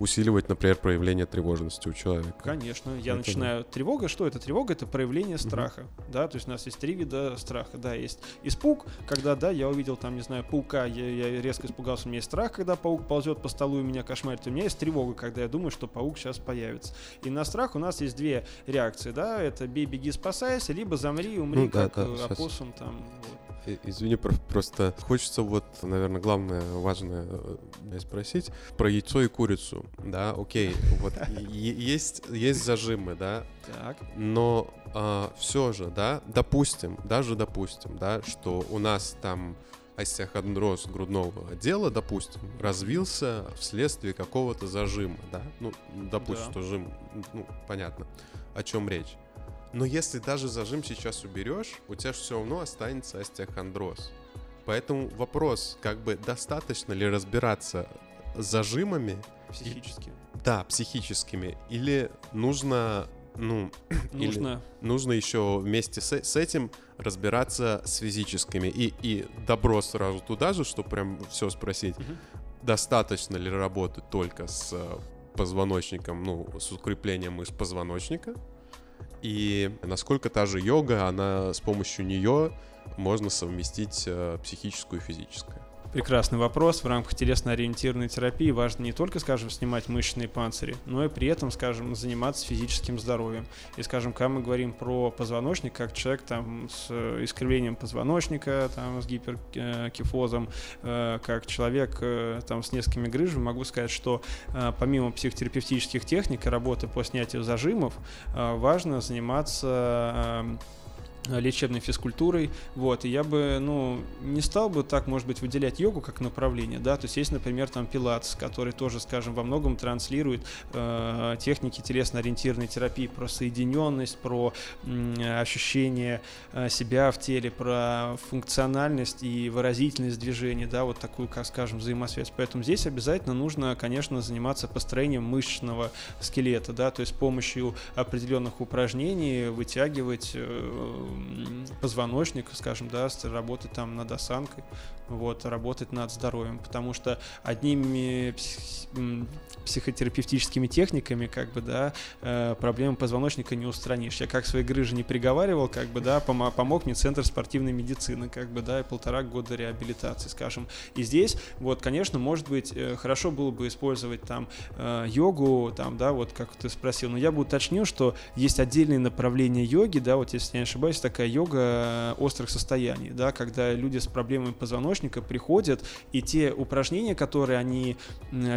усиливать, например, проявление тревожности у человека. Конечно. Я это начинаю... Да. Тревога, что это? Тревога — это проявление страха, mm-hmm. да, то есть у нас есть три вида страха, да, есть испуг, когда, да, я увидел там, не знаю, паука, я, я резко испугался, у меня есть страх, когда паук ползет по столу и меня кошмарит, у меня есть тревога, когда я думаю, что паук сейчас появится. И на страх у нас есть две реакции, да, это бей, беги, спасайся, либо замри, умри, ну, как да, да, опоссум там, вот. Извини, просто хочется вот, наверное, главное, важное э, спросить про яйцо и курицу. Да, окей, вот есть, есть зажимы, да, так. но а, все же, да, допустим, даже допустим, да, что у нас там остеохондроз грудного отдела, допустим, развился вследствие какого-то зажима, да, ну, допустим, да. что жим, ну, понятно, о чем речь. Но если даже зажим сейчас уберешь, у тебя все равно останется остеохондроз. Поэтому вопрос, как бы достаточно ли разбираться с зажимами? Психически. И, да, психическими. Или нужно, ну, нужно, или нужно еще вместе с, с этим разбираться с физическими. И, и добро сразу туда же, чтобы прям все спросить. Угу. Достаточно ли работать только с позвоночником, ну, с укреплением мышц позвоночника, и насколько та же йога, она с помощью нее можно совместить э, психическую и физическое. Прекрасный вопрос. В рамках телесно-ориентированной терапии важно не только, скажем, снимать мышечные панцири, но и при этом, скажем, заниматься физическим здоровьем. И, скажем, когда мы говорим про позвоночник, как человек там с искривлением позвоночника, там с гиперкифозом, э, как человек э, там с несколькими грыжами, могу сказать, что э, помимо психотерапевтических техник и работы по снятию зажимов, важно заниматься лечебной физкультурой, вот, и я бы, ну, не стал бы так, может быть, выделять йогу как направление, да, то есть есть, например, там пилатес, который тоже, скажем, во многом транслирует э, техники телесно-ориентированной терапии про соединенность, про э, ощущение э, себя в теле, про функциональность и выразительность движения, да, вот такую, как скажем, взаимосвязь, поэтому здесь обязательно нужно, конечно, заниматься построением мышечного скелета, да, то есть с помощью определенных упражнений вытягивать э, позвоночник, скажем, да, работать там над осанкой, вот, работать над здоровьем, потому что одними психотерапевтическими техниками, как бы, да, э, проблемы позвоночника не устранишь. Я как свои грыжи не приговаривал, как бы, да, пом- помог мне Центр спортивной медицины, как бы, да, и полтора года реабилитации, скажем. И здесь, вот, конечно, может быть, э, хорошо было бы использовать там э, йогу, там, да, вот, как ты спросил, но я бы уточнил, что есть отдельные направления йоги, да, вот, если я не ошибаюсь, такая йога острых состояний, да, когда люди с проблемами позвоночника приходят, и те упражнения, которые они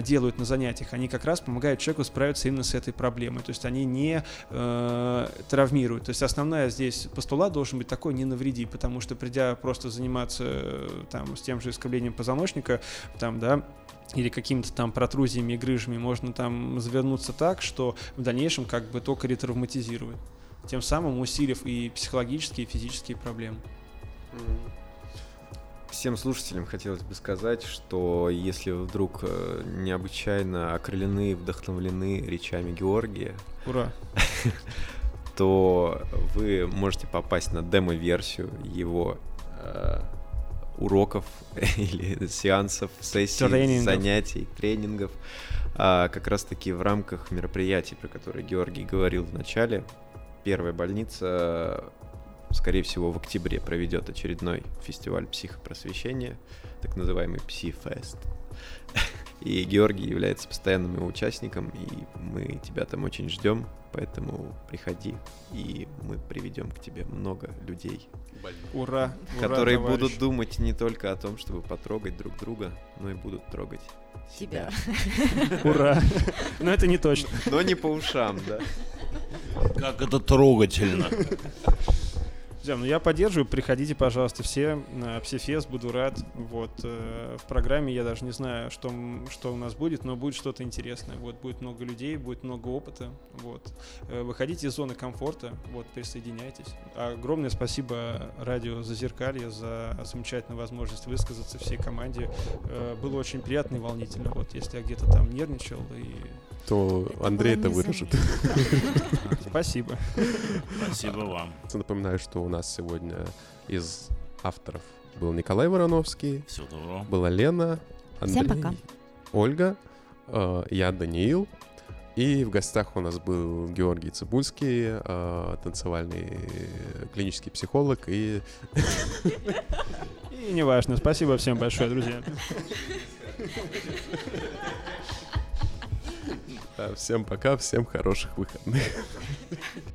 делают на занятиях, они как раз помогают человеку справиться именно с этой проблемой, то есть они не э, травмируют. То есть основная здесь постулат должен быть такой «не навреди», потому что придя просто заниматься э, там с тем же искривлением позвоночника, там, да, или какими-то там протрузиями и грыжами можно там завернуться так, что в дальнейшем как бы только ретравматизирует тем самым усилив и психологические, и физические проблемы. Всем слушателям хотелось бы сказать, что если вы вдруг э, необычайно окрылены, вдохновлены речами Георгия, Ура! то вы можете попасть на демо-версию его э, уроков или сеансов, сессий, тренингов. занятий, тренингов, а, как раз-таки в рамках мероприятий, про которые Георгий говорил в начале первая больница скорее всего, в октябре проведет очередной фестиваль психопросвещения, так называемый Пси-фест. И Георгий является постоянным его участником, и мы тебя там очень ждем, поэтому приходи, и мы приведем к тебе много людей, Ура! ура, которые товарищ. будут думать не только о том, чтобы потрогать друг друга, но и будут трогать Тебя. Ура! Но это не точно. Но не по ушам, да. Как это трогательно. Друзья, ну я поддерживаю, приходите, пожалуйста, все на Псифест, буду рад. Вот, э, в программе я даже не знаю, что, что у нас будет, но будет что-то интересное. Вот, будет много людей, будет много опыта. Вот. Э, выходите из зоны комфорта, вот, присоединяйтесь. Огромное спасибо радио Зазеркалье за замечательную возможность высказаться всей команде. Э, было очень приятно и волнительно. Вот, если я где-то там нервничал и То Это Андрей это выражет. спасибо. Спасибо вам. Напоминаю, что у нас сегодня из авторов был Николай Вороновский, Всего доброго. была Лена, Андрей, Всем пока. Ольга, э, я Даниил. И в гостях у нас был Георгий Цибульский, э, танцевальный клинический психолог и И неважно. Спасибо всем большое, друзья. всем пока, всем хороших выходных.